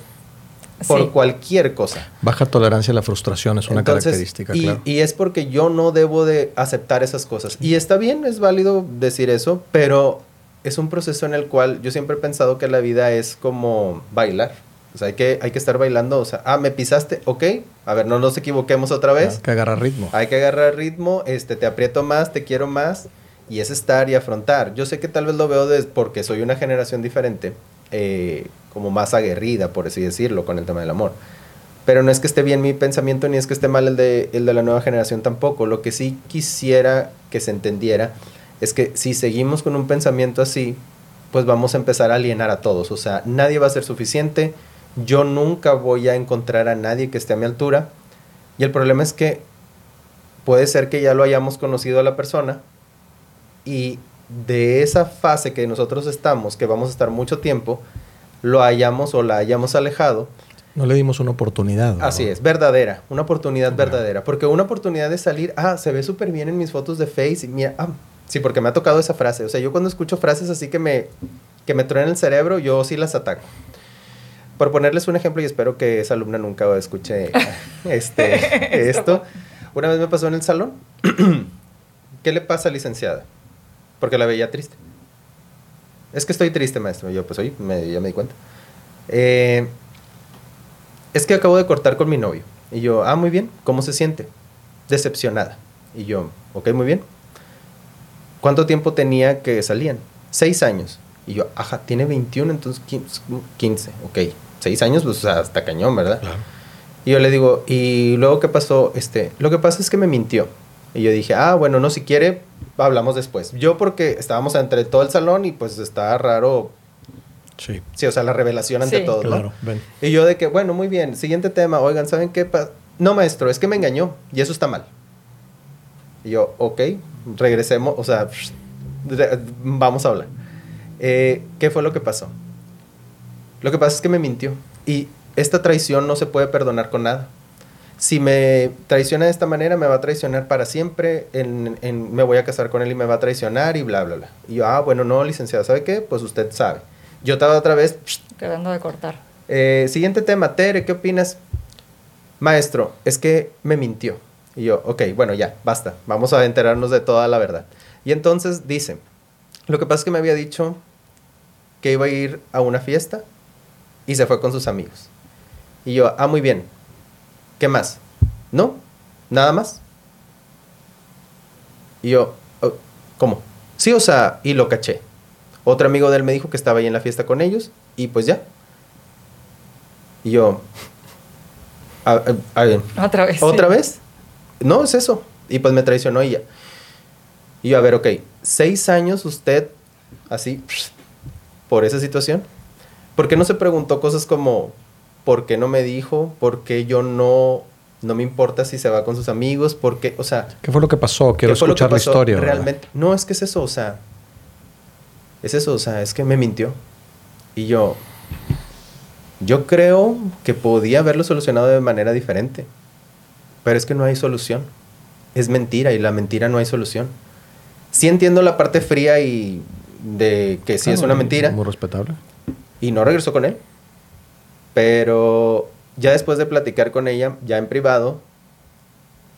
por Sí. cualquier cosa. Baja tolerancia a la frustración es una Entonces, característica, y, claro. y es porque yo no debo de aceptar esas cosas. Y está bien, es válido decir eso, pero es un proceso en el cual yo siempre he pensado que la vida es como bailar. O sea, hay que, hay que estar bailando. O sea, ah, me pisaste, ok. A ver, no nos equivoquemos otra vez. Hay que agarrar ritmo. Hay que agarrar ritmo, este, te aprieto más, te quiero más. Y es estar y afrontar. Yo sé que tal vez lo veo des- porque soy una generación diferente, eh, como más aguerrida, por así decirlo, con el tema del amor. Pero no es que esté bien mi pensamiento, ni es que esté mal el de, el de la nueva generación tampoco. Lo que sí quisiera que se entendiera es que si seguimos con un pensamiento así, pues vamos a empezar a alienar a todos. O sea, nadie va a ser suficiente. Yo nunca voy a encontrar a nadie que esté a mi altura. Y el problema es que puede ser que ya lo hayamos conocido a la persona y de esa fase que nosotros estamos, que vamos a estar mucho tiempo, lo hayamos o la hayamos alejado. No le dimos una oportunidad. ¿no? Así es, verdadera, una oportunidad verdadera. Porque una oportunidad de salir, ah, se ve súper bien en mis fotos de Face. Y mira, ah, sí, porque me ha tocado esa frase. O sea, yo cuando escucho frases así que me, que me truenan el cerebro, yo sí las ataco. Por ponerles un ejemplo, y espero que esa alumna nunca escuche *laughs* este, *laughs* esto. Una vez me pasó en el salón. *clears throat* ¿Qué le pasa, licenciada? Porque la veía triste. Es que estoy triste, maestro. Yo, pues, oye, me- ya me di cuenta. Eh, es que acabo de cortar con mi novio. Y yo, ah, muy bien. ¿Cómo se siente? Decepcionada. Y yo, ok, muy bien. ¿Cuánto tiempo tenía que salían? Seis años. Y yo, ajá, tiene 21, entonces 15. 15. Ok, seis años, pues o sea, hasta cañón, ¿verdad? Claro. Y yo le digo, ¿y luego qué pasó? Este, lo que pasa es que me mintió. Y yo dije, ah, bueno, no, si quiere, hablamos después. Yo porque estábamos entre todo el salón y pues estaba raro, Sí, sí, o sea, la revelación ante Sí. todos, ¿no? claro. Ven. Y yo de que, bueno, muy bien, siguiente tema, oigan, ¿saben qué? pa- No, maestro, es que me engañó y eso está mal. Y yo, ok, regresemos, o sea, vamos a hablar. Eh, ¿Qué fue lo que pasó? Lo que pasa es que me mintió y esta traición no se puede perdonar con nada. Si me traiciona de esta manera, me va a traicionar para siempre, en, en- me voy a casar con él y me va a traicionar y bla, bla, bla. Y yo, ah, bueno, no, licenciado, ¿sabe qué? Pues usted sabe. Yo estaba otra vez, Quedando de cortar. eh, siguiente tema, Tere, ¿qué opinas? Maestro, es que me mintió. Y yo, ok, bueno, ya, basta, vamos a enterarnos de toda la verdad. Y entonces dice, lo que pasa es que me había dicho que iba a ir a una fiesta y se fue con sus amigos. Y yo, ah, muy bien, ¿qué más? ¿No? ¿Nada más? Y yo, "Oh, ¿cómo? Sí, o sea, y lo caché. Otro amigo de él me dijo que estaba ahí en la fiesta con ellos y pues ya. Y yo, *laughs* a- a- Otra vez. ¿otra sí. vez? No, es eso. Y pues me traicionó y ya. Y yo, a ver, ok, seis años usted así, por esa situación. ¿Por qué no se preguntó cosas como, ¿por qué no me dijo? ¿Por qué yo no No me importa si se va con sus amigos, porque, o sea... ¿Qué fue lo que pasó? Quiero ¿qué fue lo escuchar la historia. ¿verdad? Realmente, no, es que es eso, o sea... Es eso, o sea, es que me mintió. Y yo... Yo creo que podía haberlo solucionado de manera diferente. Pero es que no hay solución. Es mentira y la mentira no hay solución. Sí entiendo la parte fría y de que sí es una mentira. Muy respetable. Y no regresó con él. Pero ya después de platicar con ella, ya en privado,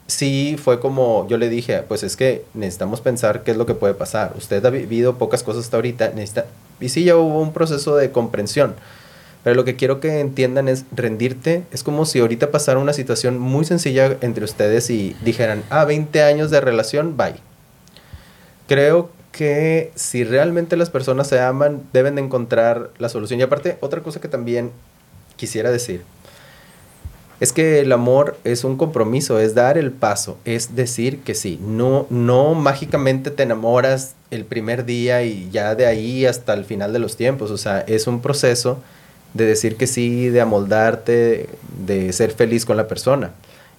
sí fue como yo le dije, pues es que necesitamos pensar qué es lo que puede pasar. Usted ha vivido pocas cosas hasta ahorita, necesita... Y sí ya hubo un proceso de comprensión. Pero lo que quiero que entiendan es rendirte. Es como si ahorita pasara una situación muy sencilla entre ustedes y dijeran, ah, 20 años de relación, bye. Creo que si realmente las personas se aman, deben de encontrar la solución. Y aparte, otra cosa que también quisiera decir, es que el amor es un compromiso, es dar el paso, es decir que sí. No, no mágicamente te enamoras el primer día y ya de ahí hasta el final de los tiempos. O sea, es un proceso de decir que sí, de amoldarte, de ser feliz con la persona.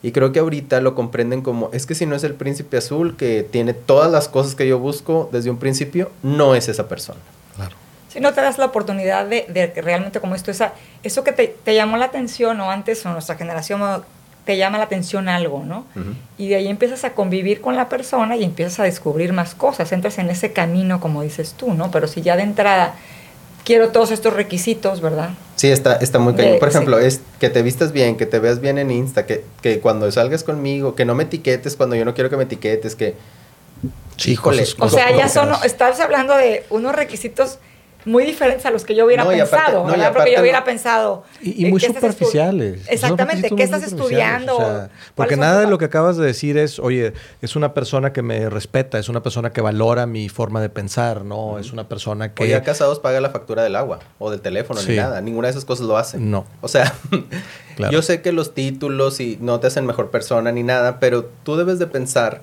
Y creo que ahorita lo comprenden como, es que si no es el príncipe azul que tiene todas las cosas que yo busco desde un principio, no es esa persona. Si no te das la oportunidad de, de que realmente como esto, esa, eso que te, te, llamó la atención o antes o nuestra generación te llama la atención algo, ¿no? Uh -huh. Y de ahí empiezas a convivir con la persona y empiezas a descubrir más cosas, entras en ese camino, como dices tú, ¿no? Pero si ya de entrada quiero todos estos requisitos, ¿verdad? Sí, está, está muy cañón. Por ejemplo, sí. es que te vistas bien, que te veas bien en Insta, que, que cuando salgas conmigo, que no me etiquetes cuando yo no quiero que me etiquetes, que... Sí, Híjole, cosas, o sea, ya son, estás hablando de unos requisitos muy diferentes a los que yo hubiera no, pensado, aparte, no, ¿verdad? Porque yo hubiera no. pensado... Y, y muy superficiales. Exactamente, ¿qué estás estudiando? O sea, porque nada de lo que acabas de decir es, oye, es una persona que me respeta, es una persona que valora mi forma de pensar, ¿no? Uh -huh. Es una persona que... O ya casados paga la factura del agua o del teléfono, sí. ni nada. Ninguna de esas cosas lo hacen. No. O sea, *laughs* claro. yo sé que los títulos y no te hacen mejor persona ni nada, pero tú debes de pensar...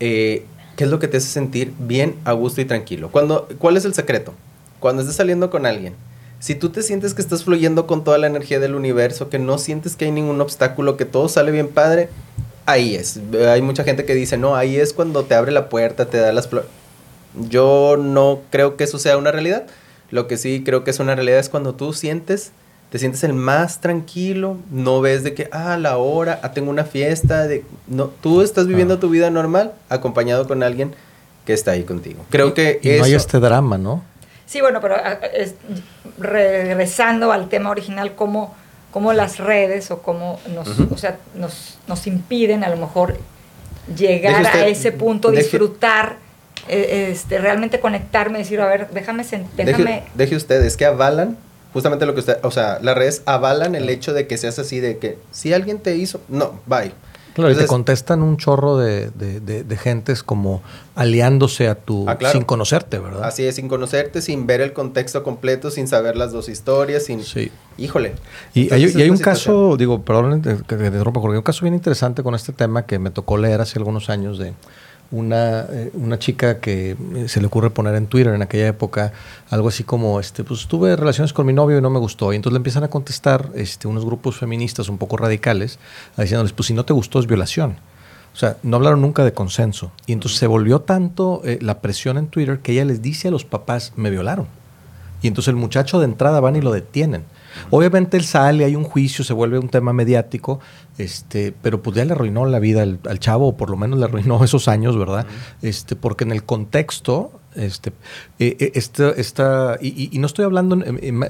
Eh, ¿Qué es lo que te hace sentir bien, a gusto y tranquilo? Cuando, ¿Cuál es el secreto? Cuando estés saliendo con alguien, si tú te sientes que estás fluyendo con toda la energía del universo, que no sientes que hay ningún obstáculo, que todo sale bien padre, ahí es. Hay mucha gente que dice, no, ahí es cuando te abre la puerta, te da las flores. Yo no creo que eso sea una realidad. Lo que sí creo que es una realidad es cuando tú sientes, te sientes el más tranquilo, no ves de que, ah, la hora, ah, tengo una fiesta, de... no, tú estás viviendo ah. tu vida normal acompañado con alguien que está ahí contigo. Creo que y eso... no hay este drama, ¿no? Sí, bueno, pero es, regresando al tema original, cómo, cómo las redes o cómo nos, uh -huh. o sea, nos, nos, impiden a lo mejor llegar usted, a ese punto, deje, disfrutar, eh, este, realmente conectarme, decir, a ver, déjame, déjame... Deje, deje usted, es que avalan justamente lo que usted, o sea, las redes avalan el hecho de que seas así, de que si alguien te hizo, no, bye. Claro, Entonces, y te contestan un chorro de, de, de, de, gentes como aliándose a tu... Ah, claro. sin conocerte, ¿verdad? Así es, sin conocerte, sin ver el contexto completo, sin saber las dos historias, sin... Sí. Híjole. Y hay, y hay un caso, digo, perdón que te interrumpa, hay un caso bien interesante con este tema que me tocó leer hace algunos años de una, eh, una chica que se le ocurre poner en Twitter en aquella época algo así como, este, pues tuve relaciones con mi novio y no me gustó. Y entonces le empiezan a contestar este, unos grupos feministas un poco radicales, diciéndoles, pues si no te gustó es violación. O sea, no hablaron nunca de consenso. Y entonces se volvió tanto eh, la presión en Twitter que ella les dice a los papás, me violaron. Y entonces el muchacho de entrada van y lo detienen. Obviamente él sale, hay un juicio, se vuelve un tema mediático, este, pero pues ya le arruinó la vida al, al chavo, o por lo menos le arruinó *laughs* esos años, ¿verdad? Uh -huh. Este, porque en el contexto, este, eh, esta, esta y, y, no estoy hablando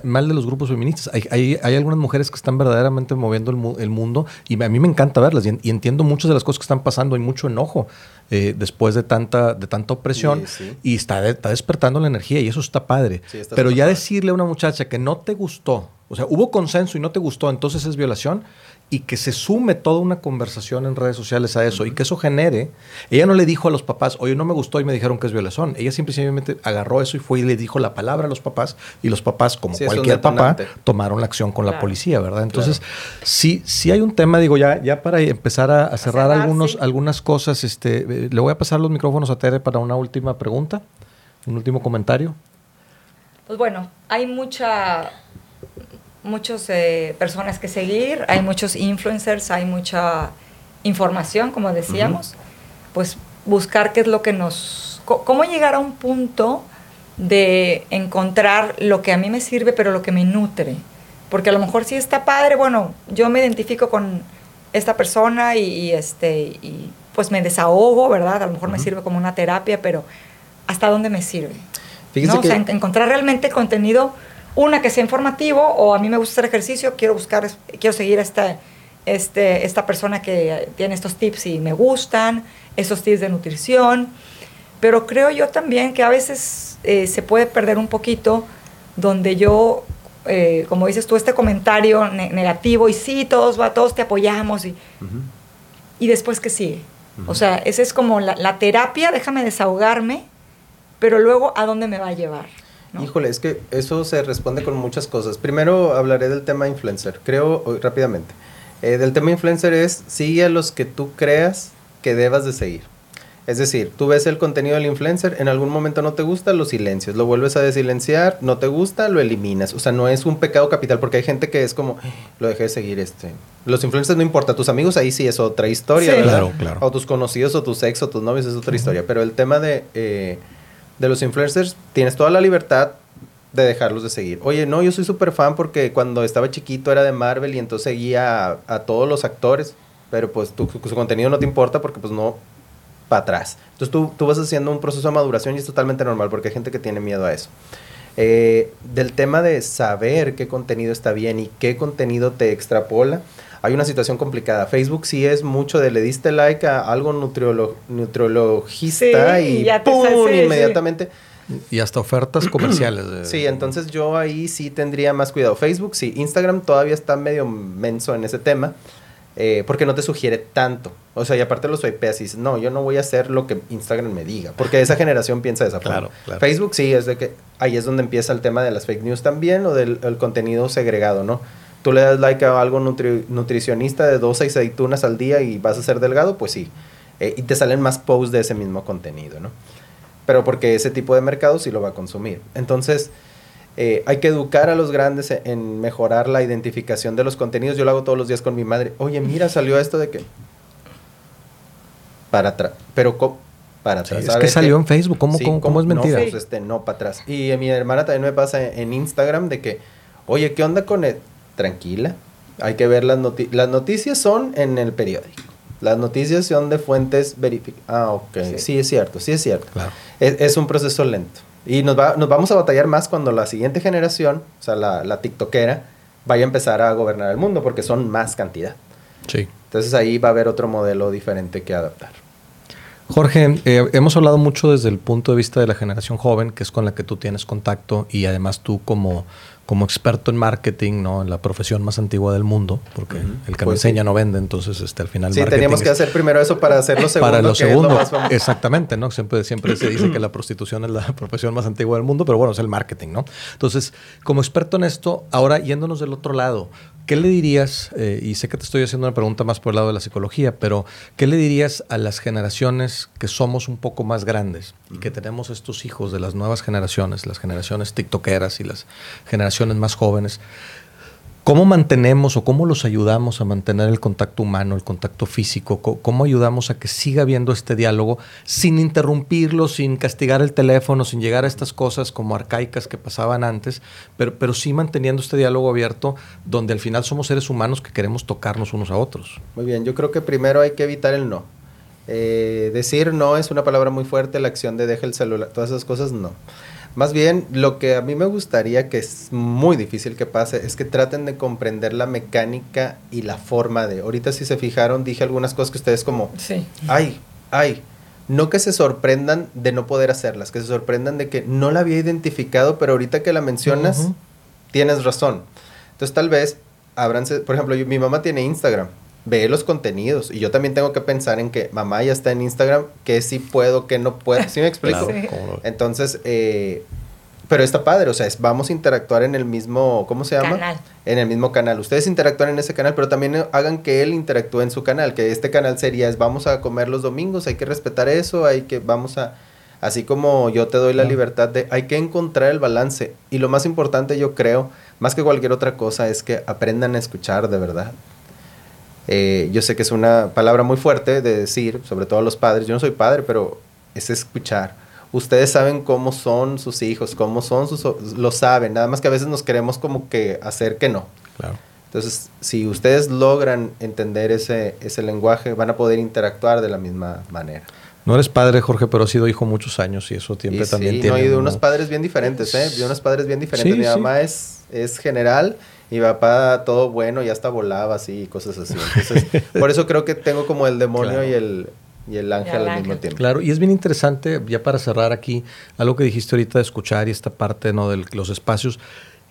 mal de los grupos feministas, hay, hay, hay, algunas mujeres que están verdaderamente moviendo el, el, mundo y a mí me encanta verlas y, y, entiendo muchas de las cosas que están pasando, hay mucho enojo eh, después de tanta, de tanta opresión sí, sí. y está, está, despertando la energía y eso está padre. Sí, está pero ya padre. decirle a una muchacha que no te gustó, o sea, hubo consenso y no te gustó, entonces es violación y que se sume toda una conversación en redes sociales a eso uh -huh. y que eso genere. Ella no le dijo a los papás, oye, no me gustó y me dijeron que es violación. Ella simplemente agarró eso y fue y le dijo la palabra a los papás y los papás, como sí, cualquier papá, tomaron la acción con claro. la policía, ¿verdad? Entonces, claro. sí, sí hay un tema, digo, ya, ya para empezar a, a cerrar, a cerrar algunos, sí. algunas cosas, este, eh, le voy a pasar los micrófonos a Tere para una última pregunta, un último comentario. Pues bueno, hay mucha muchas eh, personas que seguir, hay muchos influencers, hay mucha información, como decíamos, pues buscar qué es lo que nos... cómo llegar a un punto de encontrar lo que a mí me sirve, pero lo que me nutre. Porque a lo mejor si está padre, bueno, yo me identifico con esta persona y, este, y pues me desahogo, ¿verdad? A lo mejor me sirve como una terapia, pero ¿hasta dónde me sirve? ¿no? O sea, encontrar realmente contenido, una que sea informativo, o a mí me gusta hacer ejercicio, quiero buscar, quiero seguir a esta, este, esta persona que tiene estos tips y me gustan, esos tips de nutrición, pero creo yo también que a veces eh, se puede perder un poquito donde yo, eh, como dices tú, este comentario negativo y sí, todos, va, todos te apoyamos y, y después que sigue. O sea, esa es como la, la terapia, déjame desahogarme, pero luego a dónde me va a llevar. Híjole, es que eso se responde con muchas cosas. Primero hablaré del tema influencer, creo rápidamente. Eh, del tema influencer es, sigue a los que tú creas que debas de seguir. Es decir, tú ves el contenido del influencer, en algún momento no te gusta, lo silencias, lo vuelves a desilenciar, no te gusta, lo eliminas. O sea, no es un pecado capital porque hay gente que es como, lo dejé de seguir este. Los influencers no importa, tus amigos ahí sí es otra historia, Claro, claro. O tus conocidos, o tus ex, o tus novios es otra historia. Pero el tema de... Eh, de los influencers, tienes toda la libertad de dejarlos de seguir. Oye, no, yo soy súper fan porque cuando estaba chiquito era de Marvel y entonces seguía a, todos los actores, pero pues tu, su contenido no te importa porque pues no para atrás. Entonces tú, tú, vas haciendo un proceso de maduración y es totalmente normal porque hay gente que tiene miedo a eso. Eh, del tema de saber qué contenido está bien y qué contenido te extrapola, hay una situación complicada. Facebook sí es mucho de le diste like a algo nutriologista y ¡pum! inmediatamente. Y hasta ofertas *clears throat* comerciales. Sí, entonces yo ahí sí tendría más cuidado. Facebook sí, Instagram todavía está medio menso en ese tema. Eh, porque no te sugiere tanto. O sea, y aparte los IPs y dices, no, yo no voy a hacer lo que Instagram me diga, porque esa generación piensa de esa forma. Facebook sí, es de que ahí es donde empieza el tema de las fake news también o del contenido segregado, ¿no? tú le das like a algo nutricionista de dos aceitunas al día y vas a ser delgado, pues sí. Eh, y te salen más posts de ese mismo contenido, ¿no? Pero porque ese tipo de mercado sí lo va a consumir. Entonces, eh, hay que educar a los grandes en mejorar la identificación de los contenidos. Yo lo hago todos los días con mi madre. Oye, mira, *laughs* salió esto de que... Para atrás. Pero para atrás. es que salió en Facebook. ¿Cómo, cómo, es mentira? No, pues, este, no, para atrás. Y mi hermana también me pasa en Instagram de que, oye, ¿qué onda con el tranquila. Hay que ver las noticias. Las noticias son en el periódico. Las noticias son de fuentes verificadas. Ah, ok. Sí. es cierto, sí es cierto. Es, un proceso lento. Y nos, va, nos vamos a batallar más cuando la siguiente generación, o sea, la, la TikTokera, vaya a empezar a gobernar el mundo porque son más cantidad. Sí. Entonces ahí va a haber otro modelo diferente que adaptar. Jorge, eh, hemos hablado mucho desde el punto de vista de la generación joven, que es con la que tú tienes contacto, y además tú como como experto en marketing, ¿no? En la profesión más antigua del mundo, porque el que no pues enseña no vende, entonces este, al final... Sí, teníamos que hacer primero eso para hacer lo *laughs* segundo. Para lo segundo, exactamente, ¿no? Siempre, siempre se dice que la prostitución es la *laughs* profesión más antigua del mundo, pero bueno, es el marketing, ¿no? Entonces, como experto en esto, ahora yéndonos del otro lado, ¿Qué le dirías, eh, y sé que te estoy haciendo una pregunta más por el lado de la psicología, pero ¿qué le dirías a las generaciones que somos un poco más grandes y que tenemos estos hijos de las nuevas generaciones, las generaciones tiktokeras y las generaciones más jóvenes? ¿Cómo mantenemos o cómo los ayudamos a mantener el contacto humano, el contacto físico? ¿Cómo ayudamos a que siga habiendo este diálogo sin interrumpirlo, sin castigar el teléfono, sin llegar a estas cosas como arcaicas que pasaban antes, pero, pero sí manteniendo este diálogo abierto donde al final somos seres humanos que queremos tocarnos unos a otros? Muy bien, yo creo que primero hay que evitar el no. Eh, decir no es una palabra muy fuerte, la acción de deja el celular, todas esas cosas no. Más bien, lo que a mí me gustaría que es muy difícil que pase es que traten de comprender la mecánica y la forma de. Ahorita, si se fijaron, dije algunas cosas que ustedes, como. Sí. Ay, ay. No que se sorprendan de no poder hacerlas, que se sorprendan de que no la había identificado, pero ahorita que la mencionas, tienes razón. Entonces, tal vez. Por ejemplo, mi mamá tiene Instagram ve los contenidos. Y yo también tengo que pensar en que mamá ya está en Instagram, que sí puedo, que no puedo. ¿Sí me explico? Entonces, eh, pero está padre, o sea, vamos a interactuar en el mismo, ¿cómo se llama? Canal. En el mismo canal. Ustedes interactúan en ese canal, pero también hagan que él interactúe en su canal, que este canal sería, es vamos a comer los domingos, hay que respetar eso, hay que, vamos a, así como yo te doy la libertad de, hay que encontrar el balance. Y lo más importante, yo creo, más que cualquier otra cosa, es que aprendan a escuchar de verdad. Eh, yo sé que es una palabra muy fuerte de decir, sobre todo a los padres. Yo no soy padre, pero es escuchar. Ustedes saben cómo son sus hijos, cómo son sus... Lo saben, nada más que a veces nos queremos como que hacer que no. Claro. Entonces, si ustedes logran entender ese, ese lenguaje, van a poder interactuar de la misma manera. No eres padre, Jorge, pero has sido hijo muchos años y eso siempre también sí, tiene... No, y de unos padres bien diferentes, ¿eh? De unos padres bien diferentes. Mi mamá es, es general y mi papá todo bueno, ya hasta volaba así y cosas así. Entonces, *laughs* por eso creo que tengo como el demonio y el, y el ángel al mismo tiempo. Claro, y es bien interesante, ya para cerrar aquí, algo que dijiste ahorita de escuchar y esta parte ¿no? de los espacios.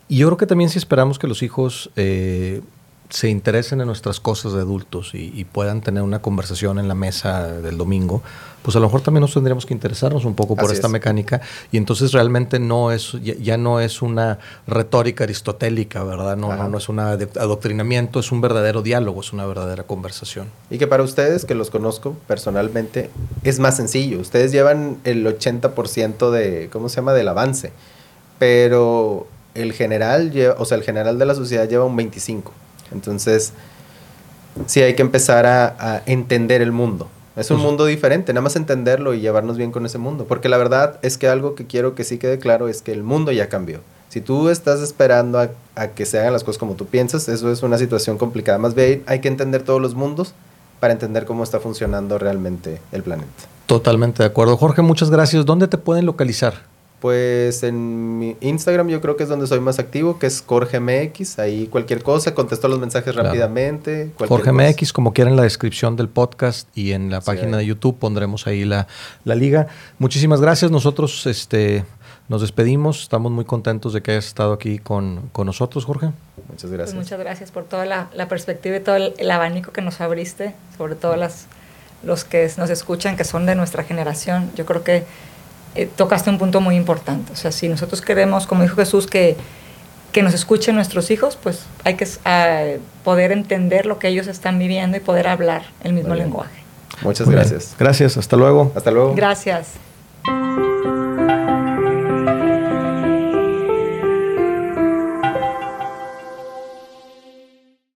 Y yo creo que también si esperamos que los hijos eh, se interesen en nuestras cosas de adultos y, puedan tener una conversación en la mesa del domingo, pues a lo mejor también nos tendríamos que interesarnos un poco por esta mecánica y entonces realmente no es ya, no es una retórica aristotélica, ¿verdad? No, no, no, es un adoctrinamiento, es un verdadero diálogo, es una verdadera conversación. Y que para ustedes, que los conozco personalmente, es más sencillo. Ustedes llevan el 80% de, ¿cómo se llama?, del avance, pero el general, o sea, el general de la sociedad lleva un 25%. Entonces, sí hay que empezar a, entender el mundo. Es un mundo diferente, nada más entenderlo y llevarnos bien con ese mundo. Porque la verdad es que algo que quiero que sí quede claro es que el mundo ya cambió. Si tú estás esperando a, que se hagan las cosas como tú piensas, eso es una situación complicada. Más bien hay que entender todos los mundos para entender cómo está funcionando realmente el planeta. Totalmente de acuerdo. Jorge, muchas gracias. ¿Dónde te pueden localizar? Pues en mi Instagram yo creo que es donde soy más activo, que es CorgeMX. Ahí cualquier cosa, contesto los mensajes rápidamente. CorgeMX, como quieran, en la descripción del podcast y en la página de YouTube pondremos ahí la, liga. Muchísimas gracias. Nosotros este, nos despedimos. Estamos muy contentos de que hayas estado aquí con, nosotros, Jorge. Muchas pues gracias. muchas gracias por toda la, perspectiva y todo el, abanico que nos abriste, sobre todo las, los que nos escuchan, que son de nuestra generación. Yo creo que eh, tocaste un punto muy importante. O sea, si nosotros queremos, como dijo Jesús, que, que nos escuchen nuestros hijos, pues hay que poder entender lo que ellos están viviendo y poder hablar el mismo lenguaje. Muchas gracias. Gracias, hasta luego. Hasta luego. Gracias.